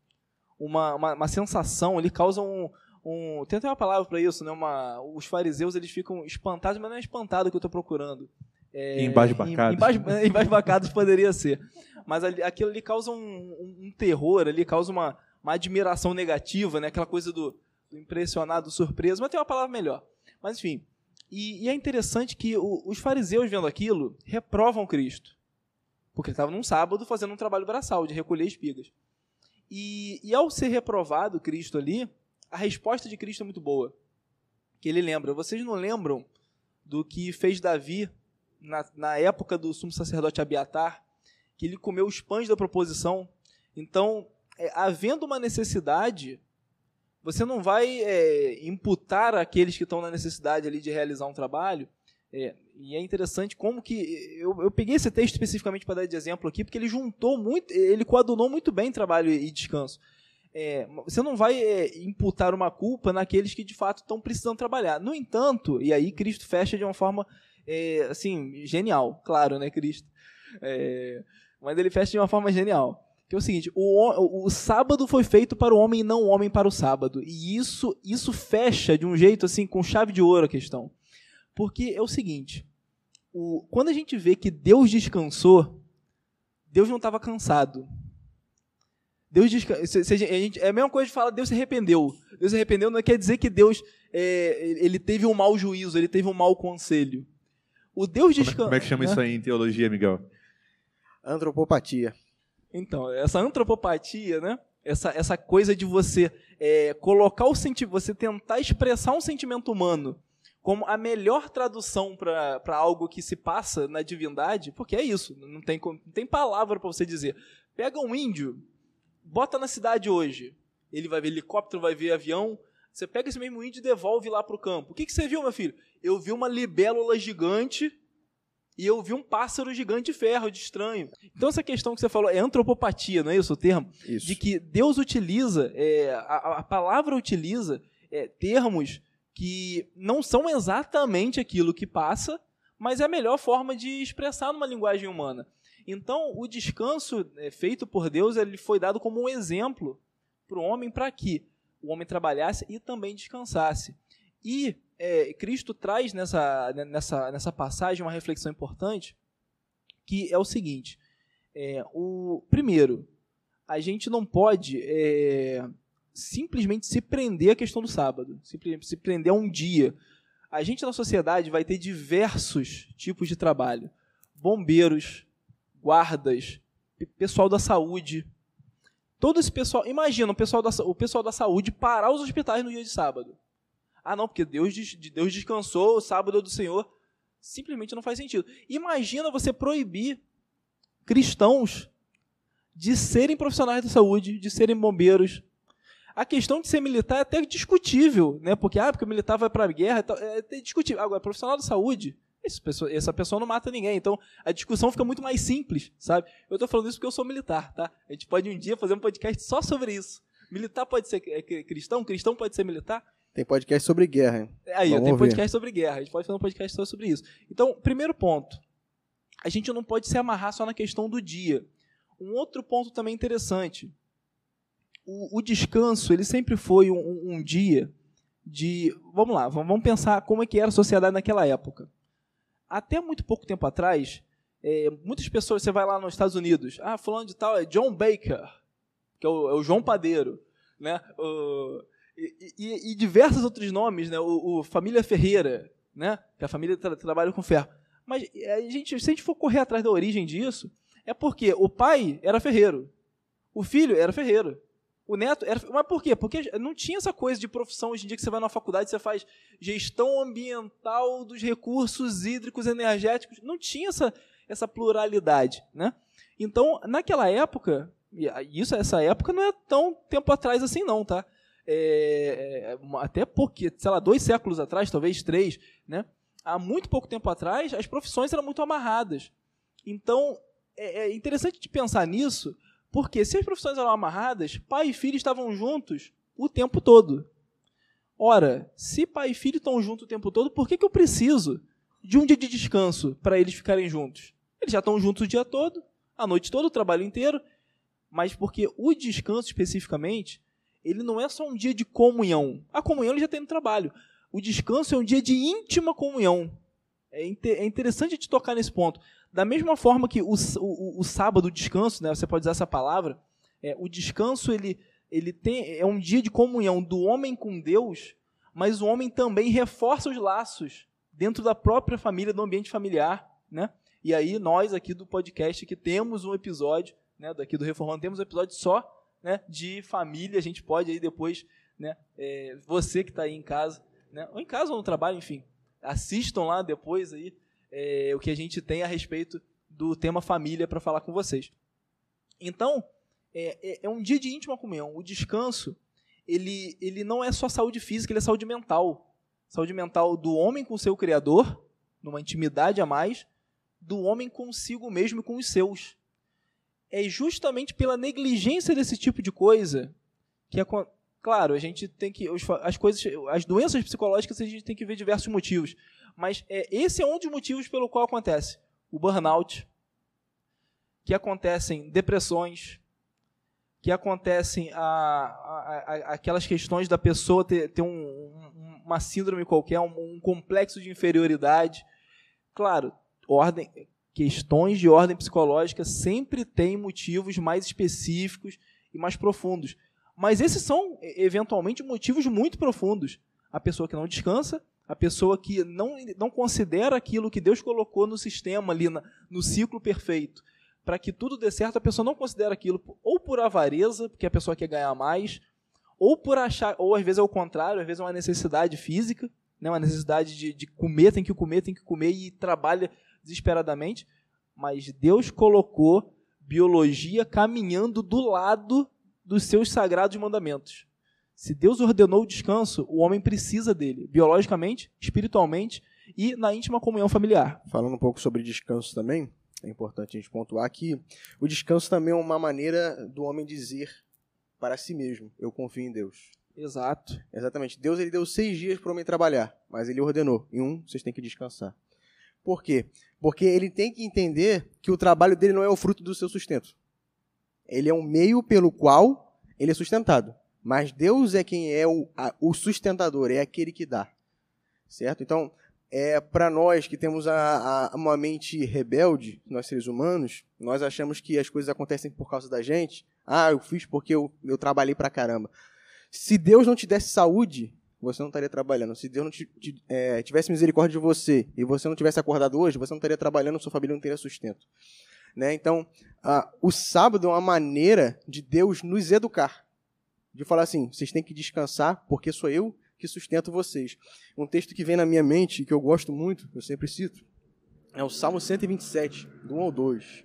uma, uma, uma sensação, ele causa um, um, tem até uma palavra para isso, né? Uma, os fariseus eles ficam espantados, mas não é espantado que eu estou procurando. É, embasbacados. Embas, <laughs> embasbacados poderia ser. Mas ali, aquilo ali causa um, um, um, terror, ali causa uma, uma admiração negativa, né? Aquela coisa do, do impressionado, do surpreso, mas tem uma palavra melhor. Mas enfim. E, e é interessante que o, os fariseus vendo aquilo reprovam Cristo. Porque ele estava num sábado fazendo um trabalho braçal de recolher espigas. E, e ao ser reprovado Cristo ali, a resposta de Cristo é muito boa. Que ele lembra, vocês não lembram do que fez Davi na, na época do sumo sacerdote Abiatar, que ele comeu os pães da proposição. Então, é, havendo uma necessidade, você não vai é, imputar aqueles que estão na necessidade ali de realizar um trabalho é, e é interessante como que. Eu, eu peguei esse texto especificamente para dar de exemplo aqui, porque ele juntou muito, ele coadunou muito bem trabalho e descanso. É, você não vai é, imputar uma culpa naqueles que de fato estão precisando trabalhar. No entanto, e aí Cristo fecha de uma forma é, assim, genial, claro, né, Cristo? É, mas ele fecha de uma forma genial. Que é o seguinte: o, o, o sábado foi feito para o homem e não o homem para o sábado. E isso, isso fecha de um jeito assim, com chave de ouro a questão. Porque é o seguinte: o, quando a gente vê que Deus descansou, Deus não estava cansado. Deus a gente, é a mesma coisa de falar Deus se arrependeu. Deus se arrependeu não quer dizer que Deus é, ele teve um mau juízo, ele teve um mau conselho. O Deus descansou. Como é que chama né? isso aí em teologia, Miguel? Antropopatia. Então, essa antropopatia, né? Essa, essa coisa de você é, colocar o sentimento, você tentar expressar um sentimento humano como a melhor tradução para algo que se passa na divindade, porque é isso, não tem, não tem palavra para você dizer. Pega um índio, bota na cidade hoje. Ele vai ver helicóptero, vai ver avião. Você pega esse mesmo índio e devolve lá para o campo. O que, que você viu, meu filho? Eu vi uma libélula gigante e eu vi um pássaro gigante de ferro, de estranho. Então, essa questão que você falou é antropopatia, não é isso o termo? Isso. De que Deus utiliza, é, a, a palavra utiliza é, termos que não são exatamente aquilo que passa, mas é a melhor forma de expressar numa linguagem humana. Então, o descanso é, feito por Deus ele foi dado como um exemplo para o homem para que o homem trabalhasse e também descansasse. E é, Cristo traz nessa, nessa, nessa passagem uma reflexão importante, que é o seguinte: é, o primeiro, a gente não pode é, simplesmente se prender à questão do sábado, se prender a um dia. A gente na sociedade vai ter diversos tipos de trabalho: bombeiros, guardas, pessoal da saúde. Todo esse pessoal, imagina o pessoal da, o pessoal da saúde parar os hospitais no dia de sábado. Ah, não, porque Deus, Deus descansou, o sábado é do Senhor. Simplesmente não faz sentido. Imagina você proibir cristãos de serem profissionais da saúde, de serem bombeiros. A questão de ser militar é até discutível, né? Porque, ah, porque o militar vai para a guerra, é até discutível. Agora, profissional da saúde, pessoa, essa pessoa não mata ninguém. Então, a discussão fica muito mais simples, sabe? Eu estou falando isso porque eu sou militar, tá? A gente pode um dia fazer um podcast só sobre isso. Militar pode ser é, cristão, cristão pode ser militar. Tem podcast sobre guerra. Aí, Vamos tem podcast sobre guerra. A gente pode fazer um podcast só sobre isso. Então, primeiro ponto. A gente não pode se amarrar só na questão do dia. Um outro ponto também interessante. O, o descanso, ele sempre foi um, um, dia de... Vamos lá, vamos pensar como é que era a sociedade naquela época. Até muito pouco tempo atrás, é, muitas pessoas, você vai lá nos Estados Unidos, ah, falando de tal é John Baker, que é o, é o João Padeiro, né? O, e, e, e, diversos outros nomes, né? O, o, Família Ferreira, né? Que a família tra trabalha com ferro. Mas a gente, se a gente for correr atrás da origem disso, é porque o pai era ferreiro, o filho era ferreiro, o neto era. Mas por quê? Porque não tinha essa coisa de profissão hoje em dia que você vai na faculdade você faz gestão ambiental dos recursos hídricos energéticos. Não tinha essa, essa pluralidade, né? Então, naquela época, isso essa época não é tão tempo atrás assim não, tá? É, é, até porque, sei lá, dois séculos atrás, talvez três, né? há muito pouco tempo atrás, as profissões eram muito amarradas. Então, é, é interessante de pensar nisso, porque se as profissões eram amarradas, pai e filho estavam juntos o tempo todo. Ora, se pai e filho estão juntos o tempo todo, por que, que eu preciso de um dia de descanso para eles ficarem juntos? Eles já estão juntos o dia todo, a noite toda, o trabalho inteiro, mas porque o descanso especificamente ele não é só um dia de comunhão. A comunhão ele já tem no trabalho. O descanso é um dia de íntima comunhão. É, é interessante te tocar nesse ponto. Da mesma forma que o, o, o sábado, o descanso, né, você pode usar essa palavra, é, o descanso ele, ele tem, é um dia de comunhão do homem com Deus, mas o homem também reforça os laços dentro da própria família, do ambiente familiar. Né? E aí nós aqui do podcast que temos um episódio, né, daqui do Reformando, temos um episódio só né, de família. A gente pode aí depois, né, é, você que está aí em casa, né, ou em casa ou no trabalho, enfim, assistam lá depois aí é, o que a gente tem a respeito do tema família para falar com vocês. Então, é, é, é, um dia de íntima comunhão. O descanso, ele, ele não é só saúde física, ele é saúde mental. Saúde mental do homem com seu Criador, numa intimidade a mais, do homem consigo mesmo e com os seus é justamente pela negligência desse tipo de coisa que é claro a gente tem que as coisas as doenças psicológicas a gente tem que ver diversos motivos mas é, esse é um dos motivos pelo qual acontece o burnout que acontecem depressões que acontecem a, a, a, aquelas questões da pessoa ter, ter um, um, uma síndrome qualquer um, um complexo de inferioridade claro ordem questões de ordem psicológica sempre têm motivos mais específicos e mais profundos. Mas esses são, eventualmente, motivos muito profundos. A pessoa que não descansa, a pessoa que não, não considera aquilo que Deus colocou no sistema ali, na, no ciclo perfeito. Para que tudo dê certo, a pessoa não considera aquilo ou por avareza, porque a pessoa quer ganhar mais, ou por achar, ou às vezes é o contrário, às vezes é uma necessidade física, né, uma necessidade de, de comer, tem que comer, tem que comer, e trabalha desesperadamente, mas Deus colocou biologia caminhando do lado dos seus sagrados mandamentos. Se Deus ordenou o descanso, o homem precisa dele, biologicamente, espiritualmente e na íntima comunhão familiar. Falando um pouco sobre descanso também, é importante a gente pontuar que o descanso também é uma maneira do homem dizer para si mesmo: Eu confio em Deus. Exato. Exatamente. Deus ele deu seis dias para o homem trabalhar, mas ele ordenou: em um, vocês têm que descansar. Por quê? Porque ele tem que entender que o trabalho dele não é o fruto do seu sustento. Ele é um meio pelo qual ele é sustentado. Mas Deus é quem é o, a, o sustentador, é aquele que dá. Certo? Então, é para nós que temos a, a, uma mente rebelde, nós seres humanos, nós achamos que as coisas acontecem por causa da gente. Ah, eu fiz porque eu, eu trabalhei pra caramba. Se Deus não te desse saúde, você não estaria trabalhando. Se Deus não te, te, é, tivesse misericórdia de você e você não tivesse acordado hoje, você não estaria trabalhando, sua família não teria sustento. Né? Então, o sábado é uma maneira de Deus nos educar. De falar assim, vocês têm que descansar, porque sou eu que sustento vocês. Um texto que vem na minha mente, que eu gosto muito, eu sempre cito, é o Salmo 127, do 1 ao 2.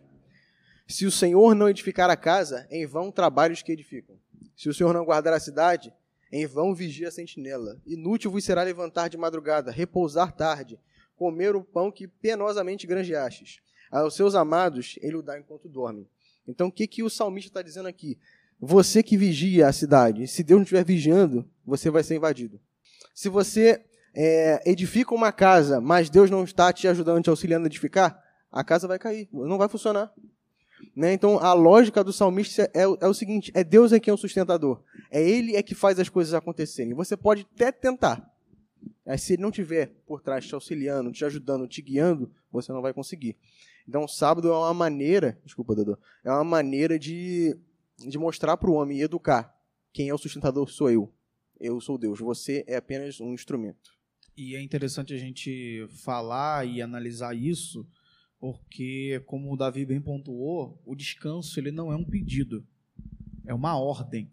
Se o Senhor não edificar a casa, em vão trabalhos que edificam. Se o Senhor não guardar a cidade, em vão vigia a sentinela. Inútil vos será levantar de madrugada, repousar tarde, comer o pão que penosamente granjeastes. Aos seus amados ele o dá enquanto dorme. Então o que, que o salmista está dizendo aqui? Você que vigia a cidade, se Deus não estiver vigiando, você vai ser invadido. Se você é, edifica uma casa, mas Deus não está te ajudando, te auxiliando a edificar, a casa vai cair, não vai funcionar. Né? Então, a lógica do salmista é, é, o seguinte: é Deus é quem é o sustentador. É Ele é que faz as coisas acontecerem. Você pode até tentar, mas se Ele não tiver por trás te auxiliando, te ajudando, te guiando, você não vai conseguir. Então, sábado é uma maneira, desculpa, Dodô, é uma maneira de, de mostrar para o homem e educar. Quem é o sustentador sou eu. Eu sou Deus. Você é apenas um instrumento. E é interessante a gente falar e analisar isso porque, como o Davi bem pontuou, o descanso ele não é um pedido, é uma ordem,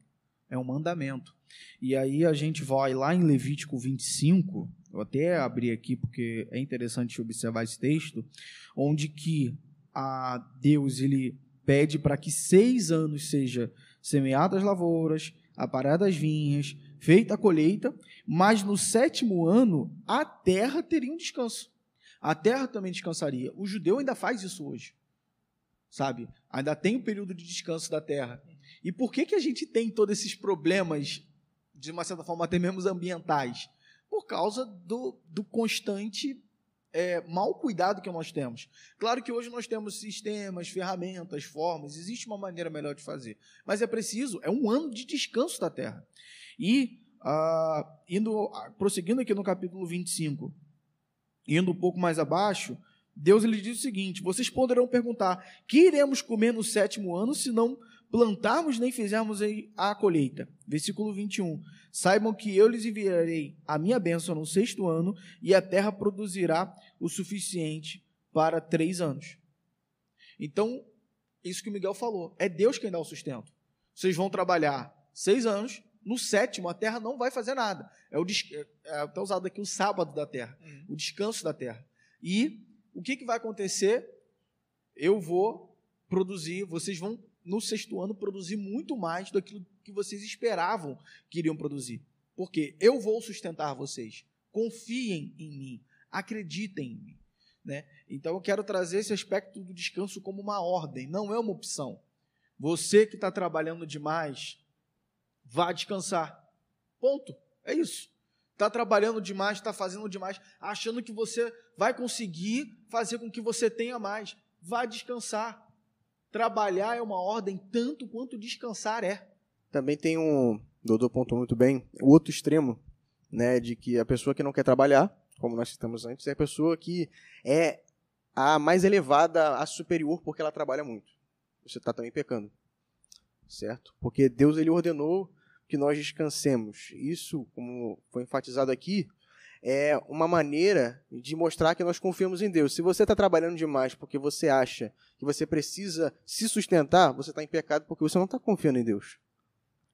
é um mandamento. E aí a gente vai lá em Levítico 25, eu até abri aqui porque é interessante observar esse texto, onde que a Deus ele pede para que seis anos seja semeadas as lavouras, aparadas as vinhas, feita a colheita, mas no sétimo ano a terra teria um descanso a terra também descansaria. O judeu ainda faz isso hoje. Sabe? Ainda tem o um período de descanso da terra. E por que, que a gente tem todos esses problemas, de uma certa forma, até mesmo ambientais? Por causa do, do constante é, mau cuidado que nós temos. Claro que hoje nós temos sistemas, ferramentas, formas, existe uma maneira melhor de fazer. Mas é preciso, é um ano de descanso da terra. E, ah, indo, prosseguindo aqui no capítulo 25, indo um pouco mais abaixo, Deus lhe diz o seguinte: vocês poderão perguntar: que iremos comer no sétimo ano se não plantarmos nem fizermos a colheita? Versículo 21. Saibam que eu lhes enviarei a minha bênção no sexto ano e a terra produzirá o suficiente para três anos. Então, isso que o Miguel falou: é Deus quem dá o sustento. Vocês vão trabalhar seis anos, no sétimo, a terra não vai fazer nada. É o é, é até usado aqui o sábado da terra, uhum. o descanso da terra. E o que, que vai acontecer? Eu vou produzir, vocês vão, no sexto ano, produzir muito mais do que vocês esperavam que iriam produzir. Porque eu vou sustentar vocês. Confiem em mim. Acreditem em mim. Né? Então eu quero trazer esse aspecto do descanso como uma ordem, não é uma opção. Você que está trabalhando demais, vá descansar. Ponto. É isso. Está trabalhando demais, está fazendo demais, achando que você vai conseguir fazer com que você tenha mais. Vá descansar. Trabalhar é uma ordem tanto quanto descansar é. Também tem um, Dodô pontuou muito bem, o outro extremo, né, de que a pessoa que não quer trabalhar, como nós citamos antes, é a pessoa que é a mais elevada, a superior, porque ela trabalha muito. Você está também pecando, certo? Porque Deus ele ordenou que nós descansemos. Isso, como foi enfatizado aqui, é uma maneira de mostrar que nós confiamos em Deus. Se você está trabalhando demais porque você acha que você precisa se sustentar, você está em pecado porque você não está confiando em Deus.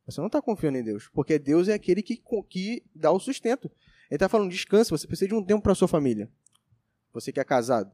Você não está confiando em Deus, porque Deus é aquele que, que dá o sustento. Ele está falando, descanse, você precisa de um tempo para sua família. Você que é casado.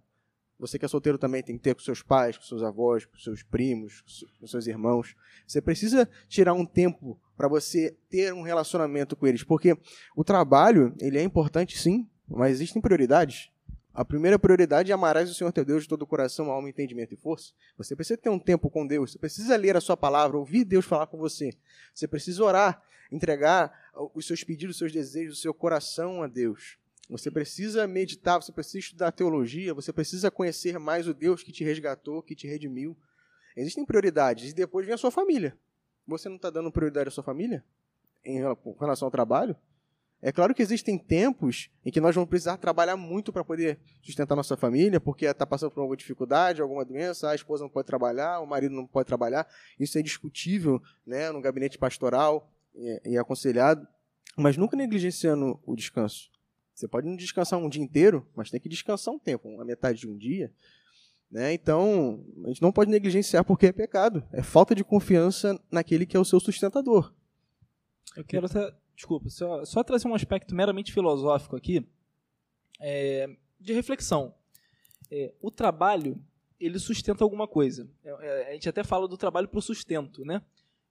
Você que é solteiro também tem que ter com seus pais, com seus avós, com seus primos, com seus irmãos. Você precisa tirar um tempo para você ter um relacionamento com eles, porque o trabalho, ele é importante sim, mas existem prioridades. A primeira prioridade é amarás o Senhor teu Deus de todo o coração, alma, entendimento e força. Você precisa ter um tempo com Deus, você precisa ler a sua palavra, ouvir Deus falar com você. Você precisa orar, entregar os seus pedidos, os seus desejos, o seu coração a Deus. Você precisa meditar, você precisa estudar teologia, você precisa conhecer mais o Deus que te resgatou, que te redimiu. Existem prioridades e depois vem a sua família. Você não está dando prioridade à sua família em relação ao trabalho? É claro que existem tempos em que nós vamos precisar trabalhar muito para poder sustentar nossa família, porque está passando por alguma dificuldade, alguma doença, a esposa não pode trabalhar, o marido não pode trabalhar. Isso é discutível né, no gabinete pastoral e, e aconselhado, mas nunca negligenciando o descanso. Você pode não descansar um dia inteiro, mas tem que descansar um tempo, uma metade de um dia. Né? Então, a gente não pode negligenciar porque é pecado. É falta de confiança naquele que é o seu sustentador. Eu quero até desculpa, só, só trazer um aspecto meramente filosófico aqui, é, de reflexão. É, o trabalho, ele sustenta alguma coisa. É, é a gente até fala do trabalho para o sustento, né?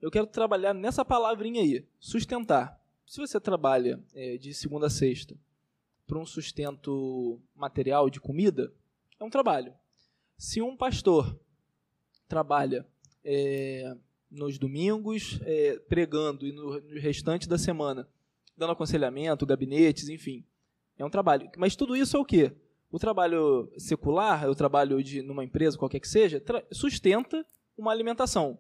Eu quero trabalhar nessa palavrinha aí, sustentar. Se você trabalha é, de segunda a sexta para um sustento material de comida, é um trabalho. Se um pastor trabalha é, nos domingos, é, pregando e no, no, restante da semana, dando aconselhamento, gabinetes, enfim. É um trabalho. Mas tudo isso é o quê? O trabalho secular, o trabalho de numa empresa, qualquer que seja, sustenta uma alimentação.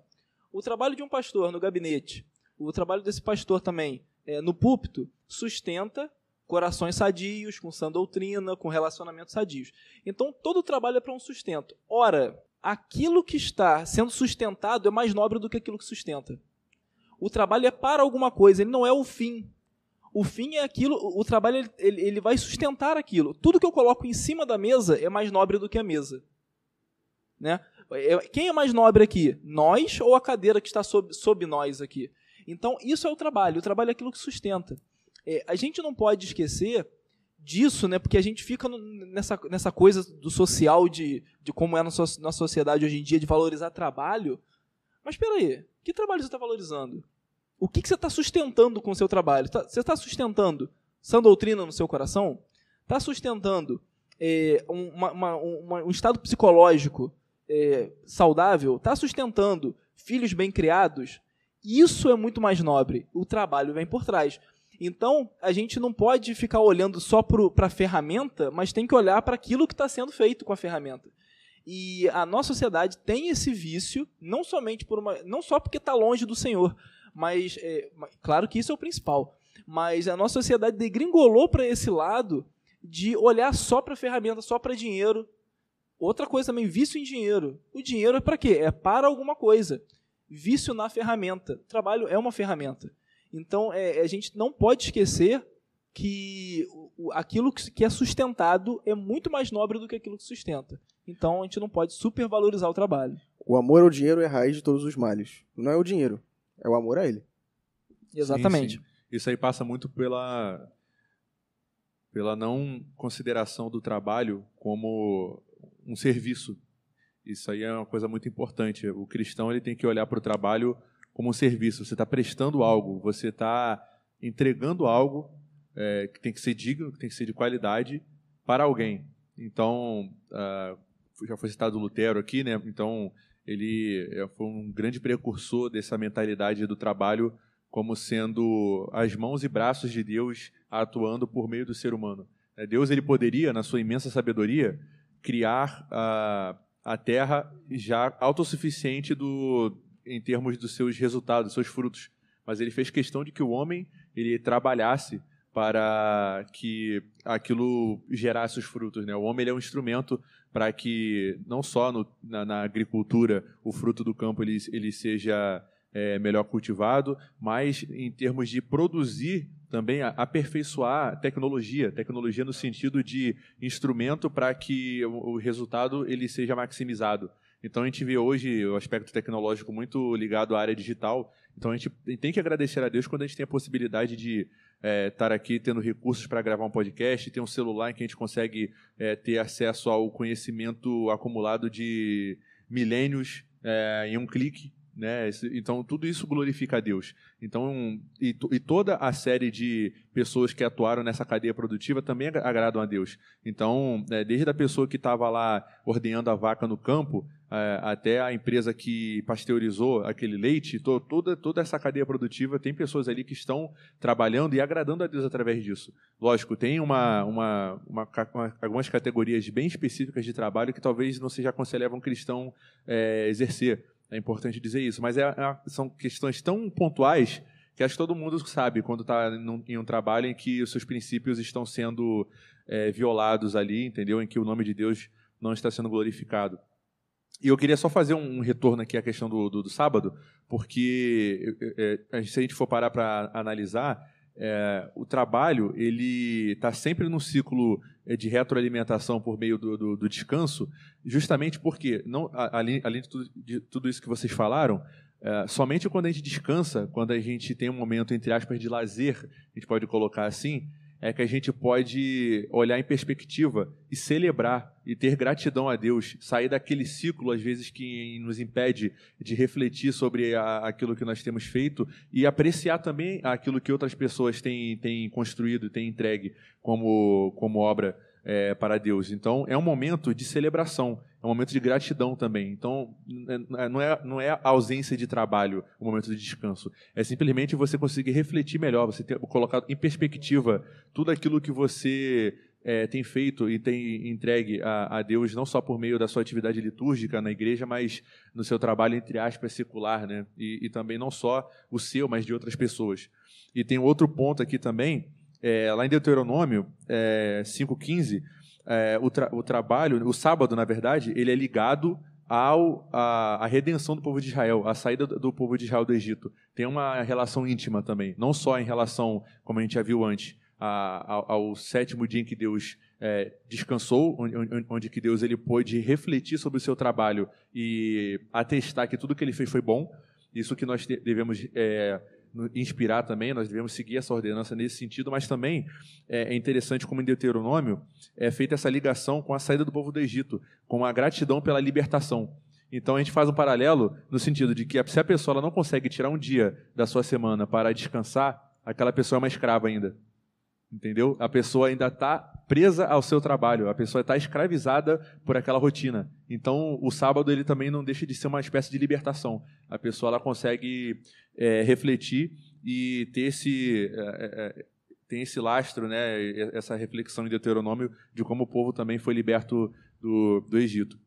O trabalho de um pastor no gabinete, o trabalho desse pastor também é, no púlpito, sustenta corações sadios, com sã doutrina, com relacionamentos sadios. Então, todo o trabalho é para um sustento. Ora, aquilo que está sendo sustentado é mais nobre do que aquilo que sustenta. O trabalho é para alguma coisa, ele não é o fim. O fim é aquilo, o trabalho ele, ele vai sustentar aquilo. Tudo que eu coloco em cima da mesa é mais nobre do que a mesa. Né? É, quem é mais nobre aqui? Nós ou a cadeira que está sob, sob nós aqui? Então, isso é o trabalho. O trabalho é aquilo que sustenta. É, a gente não pode esquecer disso, né? Porque a gente fica nessa, nessa coisa do social, de, de como é na nossa sociedade hoje em dia, de valorizar trabalho. Mas espera aí, que trabalho você está valorizando? O que, que você está sustentando com o seu trabalho? Tá, você está sustentando sã doutrina no seu coração? Está sustentando é, uma, uma, uma, um estado psicológico é, saudável? Está sustentando filhos bem criados? Isso é muito mais nobre. O trabalho vem por trás. Então, a gente não pode ficar olhando só para a ferramenta, mas tem que olhar para aquilo que está sendo feito com a ferramenta. E a nossa sociedade tem esse vício, não somente por uma, não só porque está longe do Senhor, mas é, claro que isso é o principal. Mas a nossa sociedade degringolou para esse lado de olhar só para ferramenta, só para dinheiro. Outra coisa também, vício em dinheiro. O dinheiro é para quê? É para alguma coisa. Vício na ferramenta. O trabalho é uma ferramenta. Então, é, a gente não pode esquecer que aquilo que é sustentado é muito mais nobre do que aquilo que sustenta. Então, a gente não pode supervalorizar o trabalho. O amor ao dinheiro é a raiz de todos os males. Não é o dinheiro, é o amor a ele. Exatamente. Sim, sim. Isso aí passa muito pela pela não consideração do trabalho como um serviço. Isso aí é uma coisa muito importante. O cristão ele tem que olhar para o trabalho como um serviço. Você está prestando algo, você está entregando algo é, que tem que ser digno, que tem que ser de qualidade para alguém. Então, uh, já foi citado Lutero aqui, né? Então, ele é, foi um grande precursor dessa mentalidade do trabalho como sendo as mãos e braços de Deus atuando por meio do ser humano. É, Deus ele poderia, na sua imensa sabedoria, criar a, a terra já autossuficiente do, em termos dos seus resultados, dos seus frutos, mas ele fez questão de que o homem ele trabalhasse para que aquilo gerasse os frutos. Né? O homem é um instrumento para que não só no, na, na, agricultura o fruto do campo ele, ele seja é, melhor cultivado, mas em termos de produzir também aperfeiçoar tecnologia, tecnologia no sentido de instrumento para que o, o resultado ele seja maximizado. Então a gente vê hoje o aspecto tecnológico muito ligado à área digital. Então a gente tem que agradecer a Deus quando a gente tem a possibilidade de é, estar aqui tendo recursos para gravar um podcast, ter um celular em que a gente consegue é, ter acesso ao conhecimento acumulado de milênios é, em um clique. Né? Então, tudo isso glorifica a Deus. Então, e, e, toda a série de pessoas que atuaram nessa cadeia produtiva também agradam a Deus. Então, é, desde a pessoa que estava lá ordenhando a vaca no campo, é, até a empresa que pasteurizou aquele leite, to, toda, toda essa cadeia produtiva tem pessoas ali que estão trabalhando e agradando a Deus através disso. Lógico, tem uma, uma, uma, uma algumas categorias bem específicas de trabalho que talvez não seja aconselhável um cristão é, exercer é importante dizer isso. Mas é, é, são questões tão pontuais que acho que todo mundo sabe quando está em um trabalho em que os seus princípios estão sendo é, violados ali, entendeu? Em que o nome de Deus não está sendo glorificado. E eu queria só fazer um retorno aqui à questão do, do, do sábado, porque é, se a gente for parar para analisar, é, o trabalho ele está sempre no ciclo de retroalimentação por meio do, do, do descanso, justamente porque, não, além, além de, tudo, de, tudo, isso que vocês falaram, é, somente quando a gente descansa, quando a gente tem um momento, entre aspas, de lazer, a gente pode colocar assim, é que a gente pode olhar em perspectiva e celebrar e ter gratidão a Deus, sair daquele ciclo, às vezes, que nos impede de refletir sobre a, aquilo que nós temos feito e apreciar também aquilo que outras pessoas têm, têm construído, têm entregue como, como obra é, para Deus. Então, é um momento de celebração, é um momento de gratidão também. Então, não é, não é a ausência de trabalho o momento de descanso. É simplesmente você conseguir refletir melhor, você ter colocado em perspectiva tudo aquilo que você é, tem feito e tem entregue a, a, Deus, não só por meio da sua atividade litúrgica na igreja, mas no seu trabalho, entre aspas, secular, né? E, e também não só o seu, mas de outras pessoas. E tem outro ponto aqui também, é, lá em Deuteronômio é, 5,15, é, o, tra o trabalho, o sábado, na verdade, ele é ligado ao, a, a, redenção do povo de Israel, a saída do, do, povo de Israel do Egito. Tem uma relação íntima também, não só em relação, como a gente já viu antes, a, ao, ao, sétimo dia em que Deus é, descansou, onde, onde, que Deus ele pôde refletir sobre o seu trabalho e atestar que tudo que ele fez foi bom. Isso que nós devemos é, inspirar também, nós devemos seguir essa ordenança nesse sentido, mas também é, é interessante como em Deuteronômio é feita essa ligação com a saída do povo do Egito, com a gratidão pela libertação. Então a gente faz um paralelo no sentido de que se a pessoa não consegue tirar um dia da sua semana para descansar, aquela pessoa é uma escrava ainda. Entendeu? A pessoa ainda está presa ao seu trabalho, a pessoa está escravizada por aquela rotina. Então, o sábado ele também não deixa de ser uma espécie de libertação. A pessoa ela consegue é, refletir e ter esse, é, é, é tem esse lastro, né, essa reflexão em Deuteronômio de como o povo também foi liberto do, do Egito.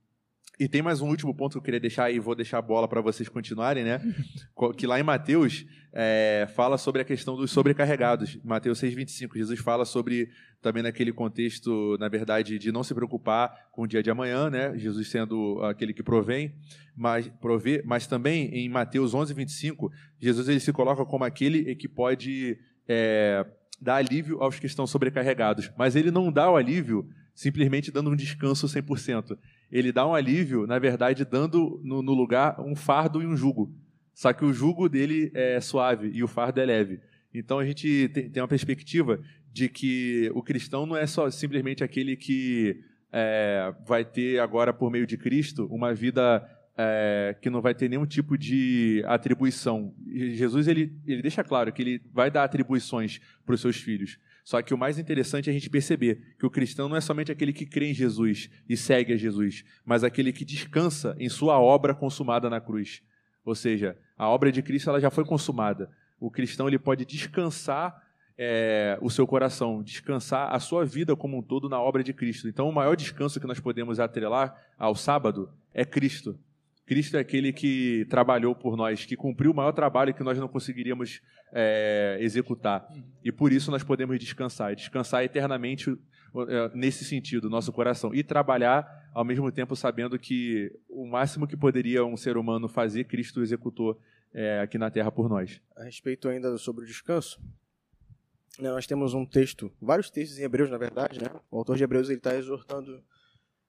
E tem mais um último ponto que eu queria deixar e vou deixar a bola para vocês continuarem, né? <laughs> que lá em Mateus é, fala sobre a questão dos sobrecarregados. Mateus 6,25, Jesus fala sobre, também naquele contexto, na verdade, de não se preocupar com o dia de amanhã, né? Jesus sendo aquele que provém, mas, provê, mas também em Mateus 11,25, Jesus ele se coloca como aquele que pode é, dar alívio aos que estão sobrecarregados. Mas ele não dá o alívio simplesmente dando um descanso 100% ele dá um alívio, na verdade, dando no, no, lugar um fardo e um jugo. Só que o jugo dele é suave e o fardo é leve. Então a gente tem, uma perspectiva de que o cristão não é só simplesmente aquele que é, vai ter agora, por meio de Cristo, uma vida é, que não vai ter nenhum tipo de atribuição. Jesus ele, ele deixa claro que ele vai dar atribuições para os seus filhos. Só que o mais interessante é a gente perceber que o cristão não é somente aquele que crê em Jesus e segue a Jesus, mas aquele que descansa em sua obra consumada na cruz. Ou seja, a obra de Cristo ela já foi consumada. O cristão ele pode descansar é, o seu coração, descansar a sua vida como um todo na obra de Cristo. Então, o maior descanso que nós podemos atrelar ao sábado é Cristo. Cristo é aquele que trabalhou por nós, que cumpriu o maior trabalho que nós não conseguiríamos é, executar. E por isso nós podemos descansar, descansar eternamente é, nesse sentido, nosso coração. E trabalhar ao mesmo tempo sabendo que o máximo que poderia um ser humano fazer, Cristo executou é, aqui na terra por nós. A respeito ainda sobre o descanso, né, nós temos um texto, vários textos em Hebreus, na verdade, né? O autor de Hebreus está exortando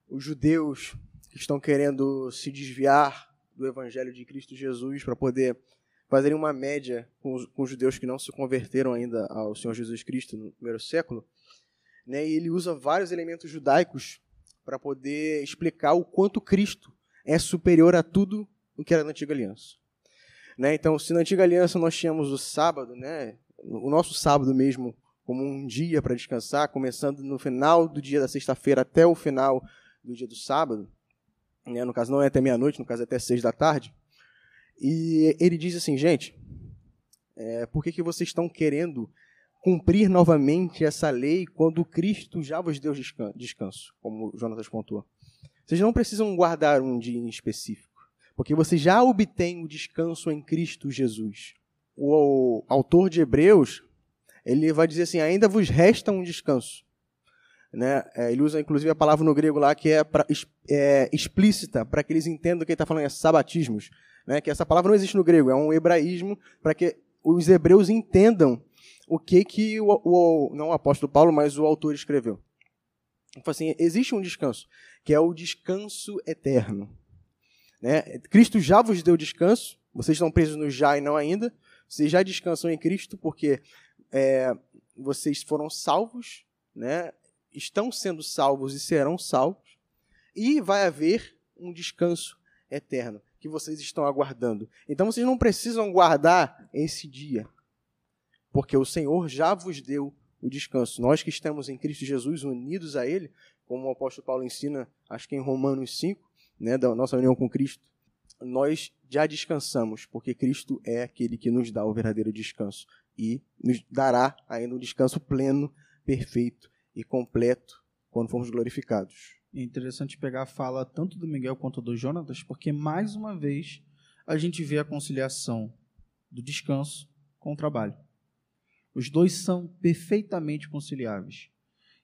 os judeus que estão querendo se desviar do Evangelho de Cristo Jesus para poder fazerem uma média com os, com os, judeus que não se converteram ainda ao Senhor Jesus Cristo no primeiro século. Né, e ele usa vários elementos judaicos para poder explicar o quanto Cristo é superior a tudo o que era na antiga aliança. Né, então, se na antiga aliança nós tínhamos o sábado, né, o nosso sábado mesmo, como um dia para descansar, começando no final do dia da sexta-feira até o final do dia do sábado, né, no caso não é até meia-noite, no caso é até seis da tarde, e ele diz assim, gente, é, por que, que vocês estão querendo cumprir novamente essa lei quando Cristo já vos deu descanso, como Jonatas pontuou? Vocês não precisam guardar um dia em específico, porque vocês já obtêm o descanso em Cristo Jesus. O autor de Hebreus, ele vai dizer assim, ainda vos resta um descanso. Né? É, ele usa inclusive a palavra no grego lá que é, pra, é explícita, para que eles entendam que ele está falando é sabatismos né, que essa palavra não existe no grego, é um hebraísmo para que os hebreus entendam o que, que o, o, não o apóstolo Paulo, mas o autor escreveu. Assim, existe um descanso, que é o descanso eterno. Né? Cristo já vos deu descanso, vocês estão presos no já e não ainda, vocês já descansam em Cristo porque é, vocês foram salvos, né? Estão sendo salvos e serão salvos, e vai haver um descanso eterno que vocês estão aguardando. Então vocês não precisam guardar esse dia, porque o Senhor já vos deu o descanso. Nós que estamos em Cristo Jesus, unidos a Ele, como o apóstolo Paulo ensina, acho que em Romanos 5, né, da nossa união com Cristo, nós já descansamos, porque Cristo é aquele que nos dá o verdadeiro descanso e nos dará ainda um descanso pleno, perfeito e completo quando formos glorificados. É interessante pegar a fala tanto do Miguel quanto do Jonatas, porque mais uma vez a gente vê a conciliação do descanso com o trabalho. Os dois são perfeitamente conciliáveis.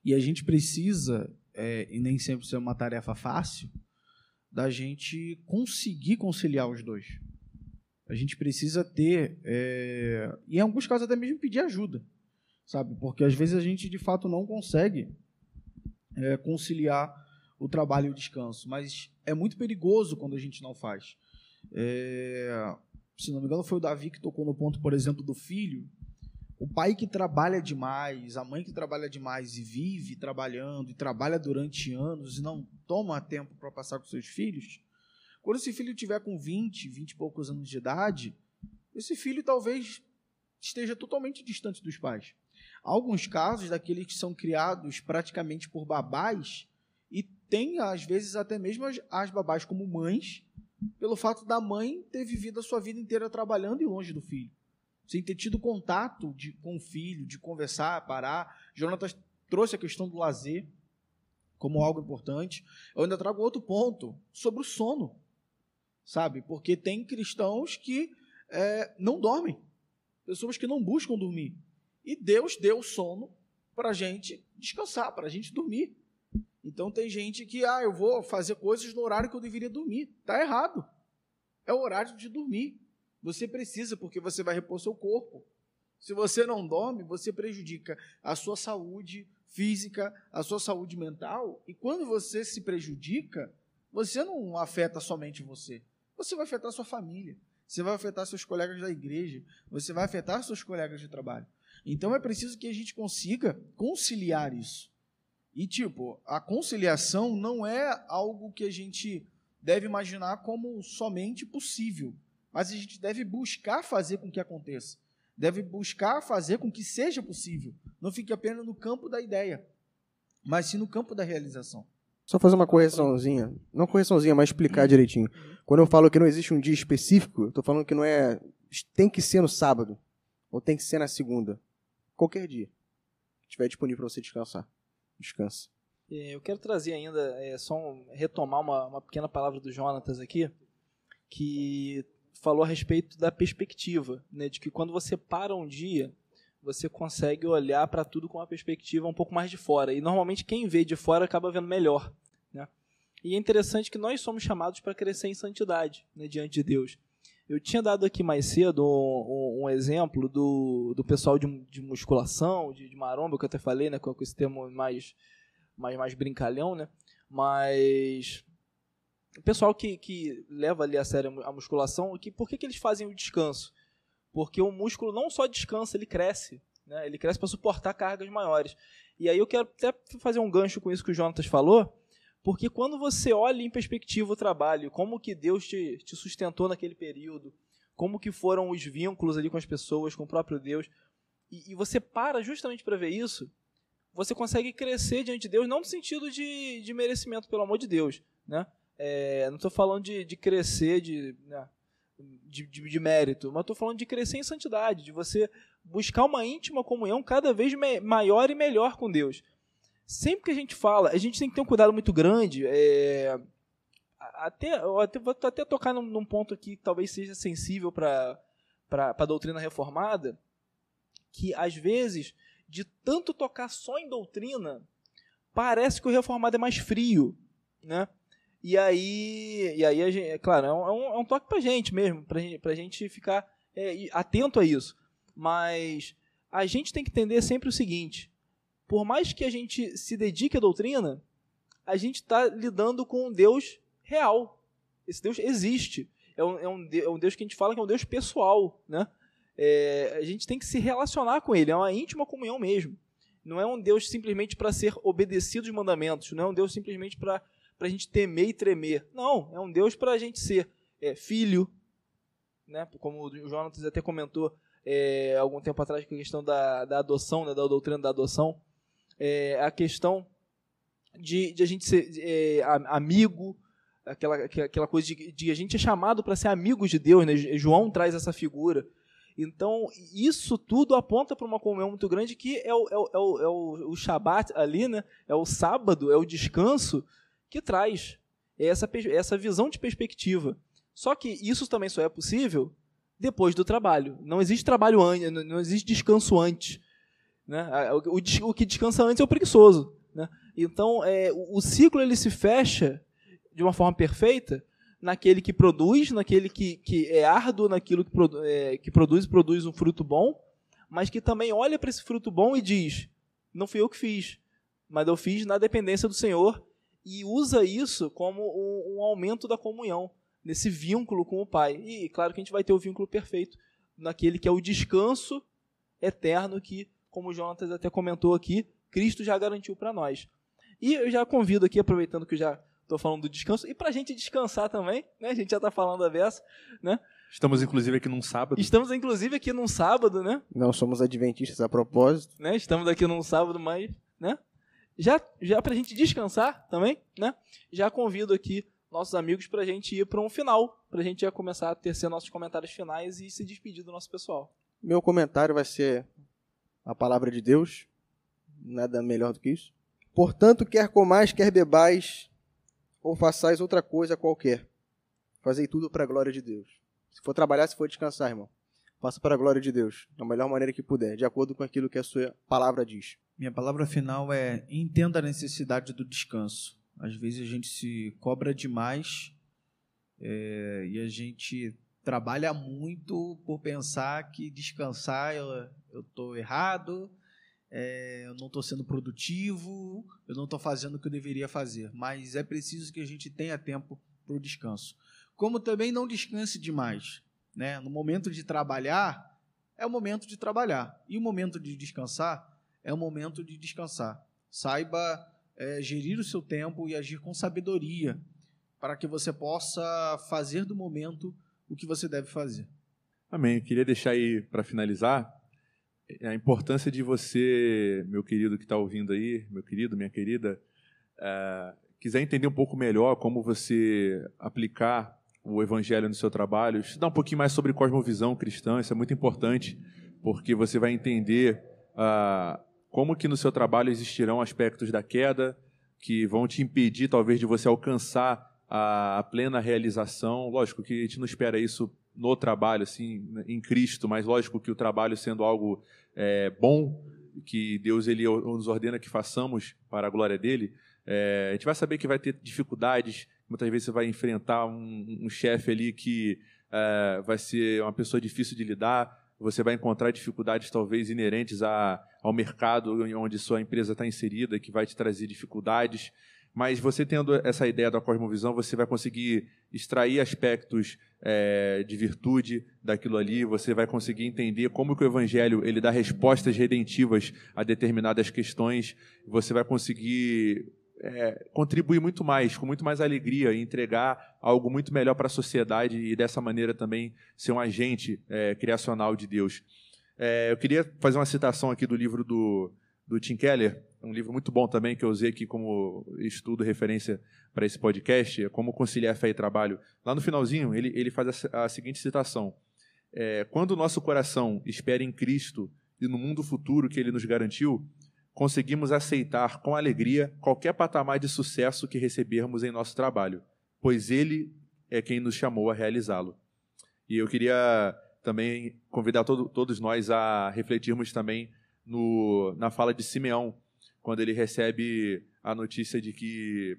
E a gente precisa, é, e nem sempre isso é uma tarefa fácil, da gente conseguir conciliar os dois. A gente precisa ter, é, e em alguns casos até mesmo pedir ajuda, sabe? Porque às vezes a gente de fato não consegue é, conciliar o trabalho e o descanso, mas é muito perigoso quando a gente não faz. É, se não me engano, foi o Davi que tocou no ponto, por exemplo, do filho. O pai que trabalha demais, a mãe que trabalha demais e vive trabalhando e trabalha durante anos e não toma tempo para passar com seus filhos, quando esse filho tiver com 20, 20 e poucos anos de idade, esse filho talvez esteja totalmente distante dos pais. Alguns casos daqueles que são criados praticamente por babás e tem, às vezes, até mesmo as, as babás como mães, pelo fato da mãe ter vivido a sua vida inteira trabalhando e longe do filho. Sem ter tido contato de, com o filho, de conversar, parar. Jonatas trouxe a questão do lazer como algo importante. Eu ainda trago outro ponto sobre o sono, sabe? Porque tem cristãos que é, não dormem, pessoas que não buscam dormir. E Deus deu sono para a gente descansar, para a gente dormir. Então tem gente que, ah, eu vou fazer coisas no horário que eu deveria dormir. Está errado. É o horário de dormir. Você precisa, porque você vai repor seu corpo. Se você não dorme, você prejudica a sua saúde física, a sua saúde mental. E quando você se prejudica, você não afeta somente você. Você vai afetar sua família. Você vai afetar seus colegas da igreja. Você vai afetar seus colegas de trabalho. Então é preciso que a gente consiga conciliar isso. E, tipo, a conciliação não é algo que a gente deve imaginar como somente possível, mas a gente deve buscar fazer com que aconteça. Deve buscar fazer com que seja possível. Não fique apenas no campo da ideia, mas sim no campo da realização. Só fazer uma correçãozinha. Não correçãozinha, mas explicar direitinho. Quando eu falo que não existe um dia específico, eu estou falando que não é. Tem que ser no sábado. Ou tem que ser na segunda. Qualquer dia. Estiver disponível para você descansar descansa. É, eu quero trazer ainda, é, só um, retomar uma, uma pequena palavra do Jonatas aqui, que falou a respeito da perspectiva, né, de que quando você para um dia, você consegue olhar para tudo com uma perspectiva um pouco mais de fora. E normalmente quem vê de fora acaba vendo melhor. Né? E é interessante que nós somos chamados para crescer em santidade né, diante de Deus. Eu tinha dado aqui mais cedo um, um, um exemplo do, do pessoal de, de musculação, de, de, maromba, que eu até falei, né, com, com esse termo mais, mais, mais brincalhão, né? Mas o pessoal que, que leva ali a sério a musculação, que, por que, que eles fazem o descanso? Porque o músculo não só descansa, ele cresce. Né? Ele cresce para suportar cargas maiores. E aí eu quero até fazer um gancho com isso que o Jonatas falou, porque quando você olha em perspectiva o trabalho, como que Deus te, te sustentou naquele período, como que foram os vínculos ali com as pessoas, com o próprio Deus, e, e você para justamente para ver isso, você consegue crescer diante de Deus, não no sentido de, de merecimento, pelo amor de Deus, né? É, não estou falando de, de crescer, de, né, de, de, de, mérito, mas estou falando de crescer em santidade, de você buscar uma íntima comunhão cada vez maior e melhor com Deus. Sempre que a gente fala, a gente tem que ter um cuidado muito grande. É, até, até, vou até tocar num, num, ponto aqui que talvez seja sensível para a doutrina reformada, que às vezes, de tanto tocar só em doutrina, parece que o reformado é mais frio, né? E aí, e aí a gente, é claro, é um, é um toque pra gente mesmo, pra, pra gente ficar é, atento a isso. Mas a gente tem que entender sempre o seguinte: por mais que a gente se dedique à doutrina, a gente está lidando com um Deus real. Esse Deus existe. É um, é, um, é um Deus que a gente fala que é um Deus pessoal. Né? É, a gente tem que se relacionar com Ele, é uma íntima comunhão mesmo. Não é um Deus simplesmente para ser obedecido os mandamentos, não é um Deus simplesmente para a gente temer e tremer. Não, é um Deus para a gente ser é, filho, né? como o Jonas até comentou é, algum tempo atrás com a questão da, da adoção, né? da doutrina da adoção, é, a questão de, de a gente ser é, amigo, aquela, aquela coisa de, de a gente é chamado para ser amigos de Deus, né? João traz essa figura. Então, isso tudo aponta para uma comunhão muito grande que é o, é o, é o, é o Shabat ali, né? É o sábado, é o descanso que traz essa, essa visão de perspectiva. Só que isso também só é possível depois do trabalho. Não existe trabalho antes, não existe descanso antes. Né? O, o, o que descansa antes é o preguiçoso. Né? Então, é, o, o ciclo ele se fecha de uma forma perfeita naquele que produz, naquele que, que é árduo, naquilo que, produ é, que produz e produz um fruto bom, mas que também olha para esse fruto bom e diz: não fui eu que fiz, mas eu fiz na dependência do Senhor e usa isso como um, um, aumento da comunhão, nesse vínculo com o Pai. E claro que a gente vai ter o vínculo perfeito naquele que é o descanso eterno que, como o Jonatas até comentou aqui, Cristo já garantiu para nós. E eu já convido aqui, aproveitando que eu já estou falando do descanso, e para a gente descansar também, né? a gente já está falando a beça, né? Estamos inclusive aqui num sábado. Estamos inclusive aqui num sábado, né? Não somos adventistas a propósito. Né? Estamos aqui num sábado, mas, né? Já, já para a gente descansar também, né? Já convido aqui nossos amigos para a gente ir para um final, para a gente já começar a tecer nossos comentários finais e se despedir do nosso pessoal. Meu comentário vai ser a palavra de Deus, nada melhor do que isso. Portanto, quer comais, quer bebais, ou façais outra coisa qualquer, fazei tudo para a glória de Deus. Se for trabalhar, se for descansar, irmão, faça para a glória de Deus, da melhor maneira que puder, de acordo com aquilo que a sua palavra diz. Minha palavra final é: entenda a necessidade do descanso. Às vezes a gente se cobra demais é, e a gente trabalha muito por pensar que descansar eu estou errado, é, eu não estou sendo produtivo, eu não estou fazendo o que eu deveria fazer. Mas é preciso que a gente tenha tempo para o descanso. Como também não descanse demais. Né? No momento de trabalhar, é o momento de trabalhar. E o momento de descansar é o momento de descansar. Saiba é, gerir o seu tempo e agir com sabedoria para que você possa fazer do momento o que você deve fazer. Amém. Eu queria deixar aí para finalizar a importância de você, meu querido que está ouvindo aí, meu querido, minha querida, é, quiser entender um pouco melhor como você aplicar o evangelho no seu trabalho, estudar um pouquinho mais sobre cosmovisão cristã, isso é muito importante, porque você vai entender uh, como que no seu trabalho existirão aspectos da queda que vão te impedir, talvez, de você alcançar a, plena realização. Lógico que a gente não espera isso no trabalho, assim, em Cristo, mas lógico que o trabalho sendo algo é, bom, que Deus ele nos ordena que façamos para a glória dele, é, a gente vai saber que vai ter dificuldades. Muitas vezes você vai enfrentar um, um chefe ali que é, vai ser uma pessoa difícil de lidar você vai encontrar dificuldades talvez inerentes a, ao mercado onde sua empresa está inserida, que vai te trazer dificuldades. Mas você tendo essa ideia da cosmovisão, você vai conseguir extrair aspectos é, de virtude daquilo ali, você vai conseguir entender como que o evangelho ele dá respostas redentivas a determinadas questões, você vai conseguir é, contribuir muito mais, com muito mais alegria e entregar algo muito melhor para a sociedade e dessa maneira também ser um agente é, criacional de Deus. Eu queria fazer uma citação aqui do livro do, do Tim Keller, um livro muito bom também que eu usei aqui como estudo, referência para esse podcast, é Como Conciliar Fé e Trabalho. Lá no finalzinho, ele, ele faz a, a seguinte citação: é, Quando o nosso coração espera em Cristo e no mundo futuro que ele nos garantiu, conseguimos aceitar com alegria qualquer patamar de sucesso que recebermos em nosso trabalho, pois ele é quem nos chamou a realizá-lo. E eu queria também convidar todo, todos nós a refletirmos também no, na fala de Simeão, quando ele recebe a notícia de que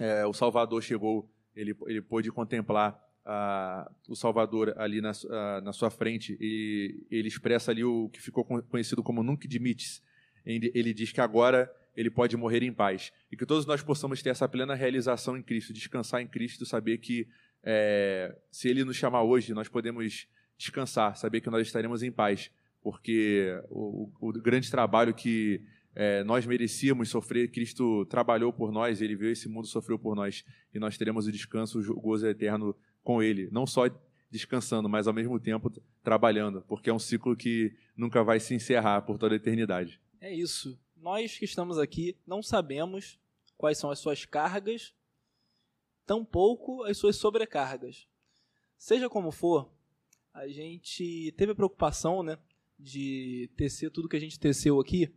é, o Salvador chegou, ele, ele pôde contemplar a, o Salvador ali na, a, na sua frente, e ele expressa ali o que ficou conhecido como Nunc Dimittis. Ele, diz que agora ele pode morrer em paz. E que todos nós possamos ter essa plena realização em Cristo, descansar em Cristo, saber que é, se Ele nos chamar hoje, nós podemos descansar, saber que nós estaremos em paz, porque o, o grande trabalho que é, nós merecíamos sofrer, Cristo trabalhou por nós, Ele veio esse mundo, sofreu por nós, e nós teremos o descanso, o gozo eterno com Ele. Não só descansando, mas ao mesmo tempo trabalhando, porque é um ciclo que nunca vai se encerrar por toda a eternidade. É isso. Nós que estamos aqui não sabemos quais são as suas cargas, tampouco as suas sobrecargas. Seja como for, a gente teve a preocupação né, de tecer tudo que a gente teceu aqui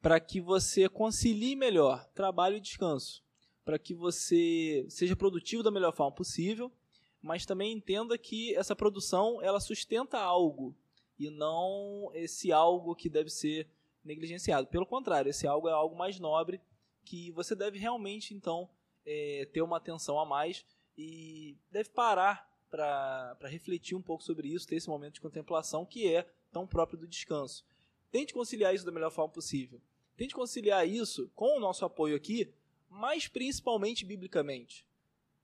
para que você concilie melhor trabalho e descanso, para que você seja produtivo da melhor forma possível, mas também entenda que essa produção ela sustenta algo e não esse algo que deve ser negligenciado. Pelo contrário, esse algo é algo mais nobre que você deve realmente então é, ter uma atenção a mais e deve parar para refletir um pouco sobre isso, ter esse momento de contemplação que é tão próprio do descanso. Tente conciliar isso da melhor forma possível. Tente conciliar isso com o nosso apoio aqui, mas principalmente biblicamente.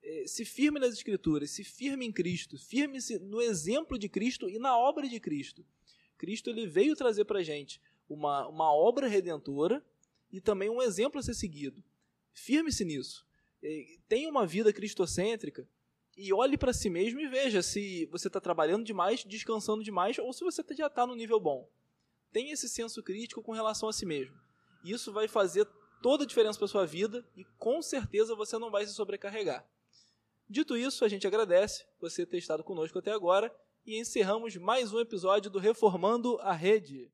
É, se firme nas Escrituras, se firme em Cristo, firme-se no exemplo de Cristo e na obra de Cristo. Cristo ele veio trazer para a gente uma, uma obra redentora e também um exemplo a ser seguido. Firme-se nisso. É, tenha uma vida cristocêntrica e olhe para si mesmo e veja se você está trabalhando demais, descansando demais ou se você já está no nível bom. Tenha esse senso crítico com relação a si mesmo. Isso vai fazer toda a diferença para sua vida e com certeza você não vai se sobrecarregar. Dito isso, a gente agradece você ter estado conosco até agora e encerramos mais um episódio do Reformando a Rede.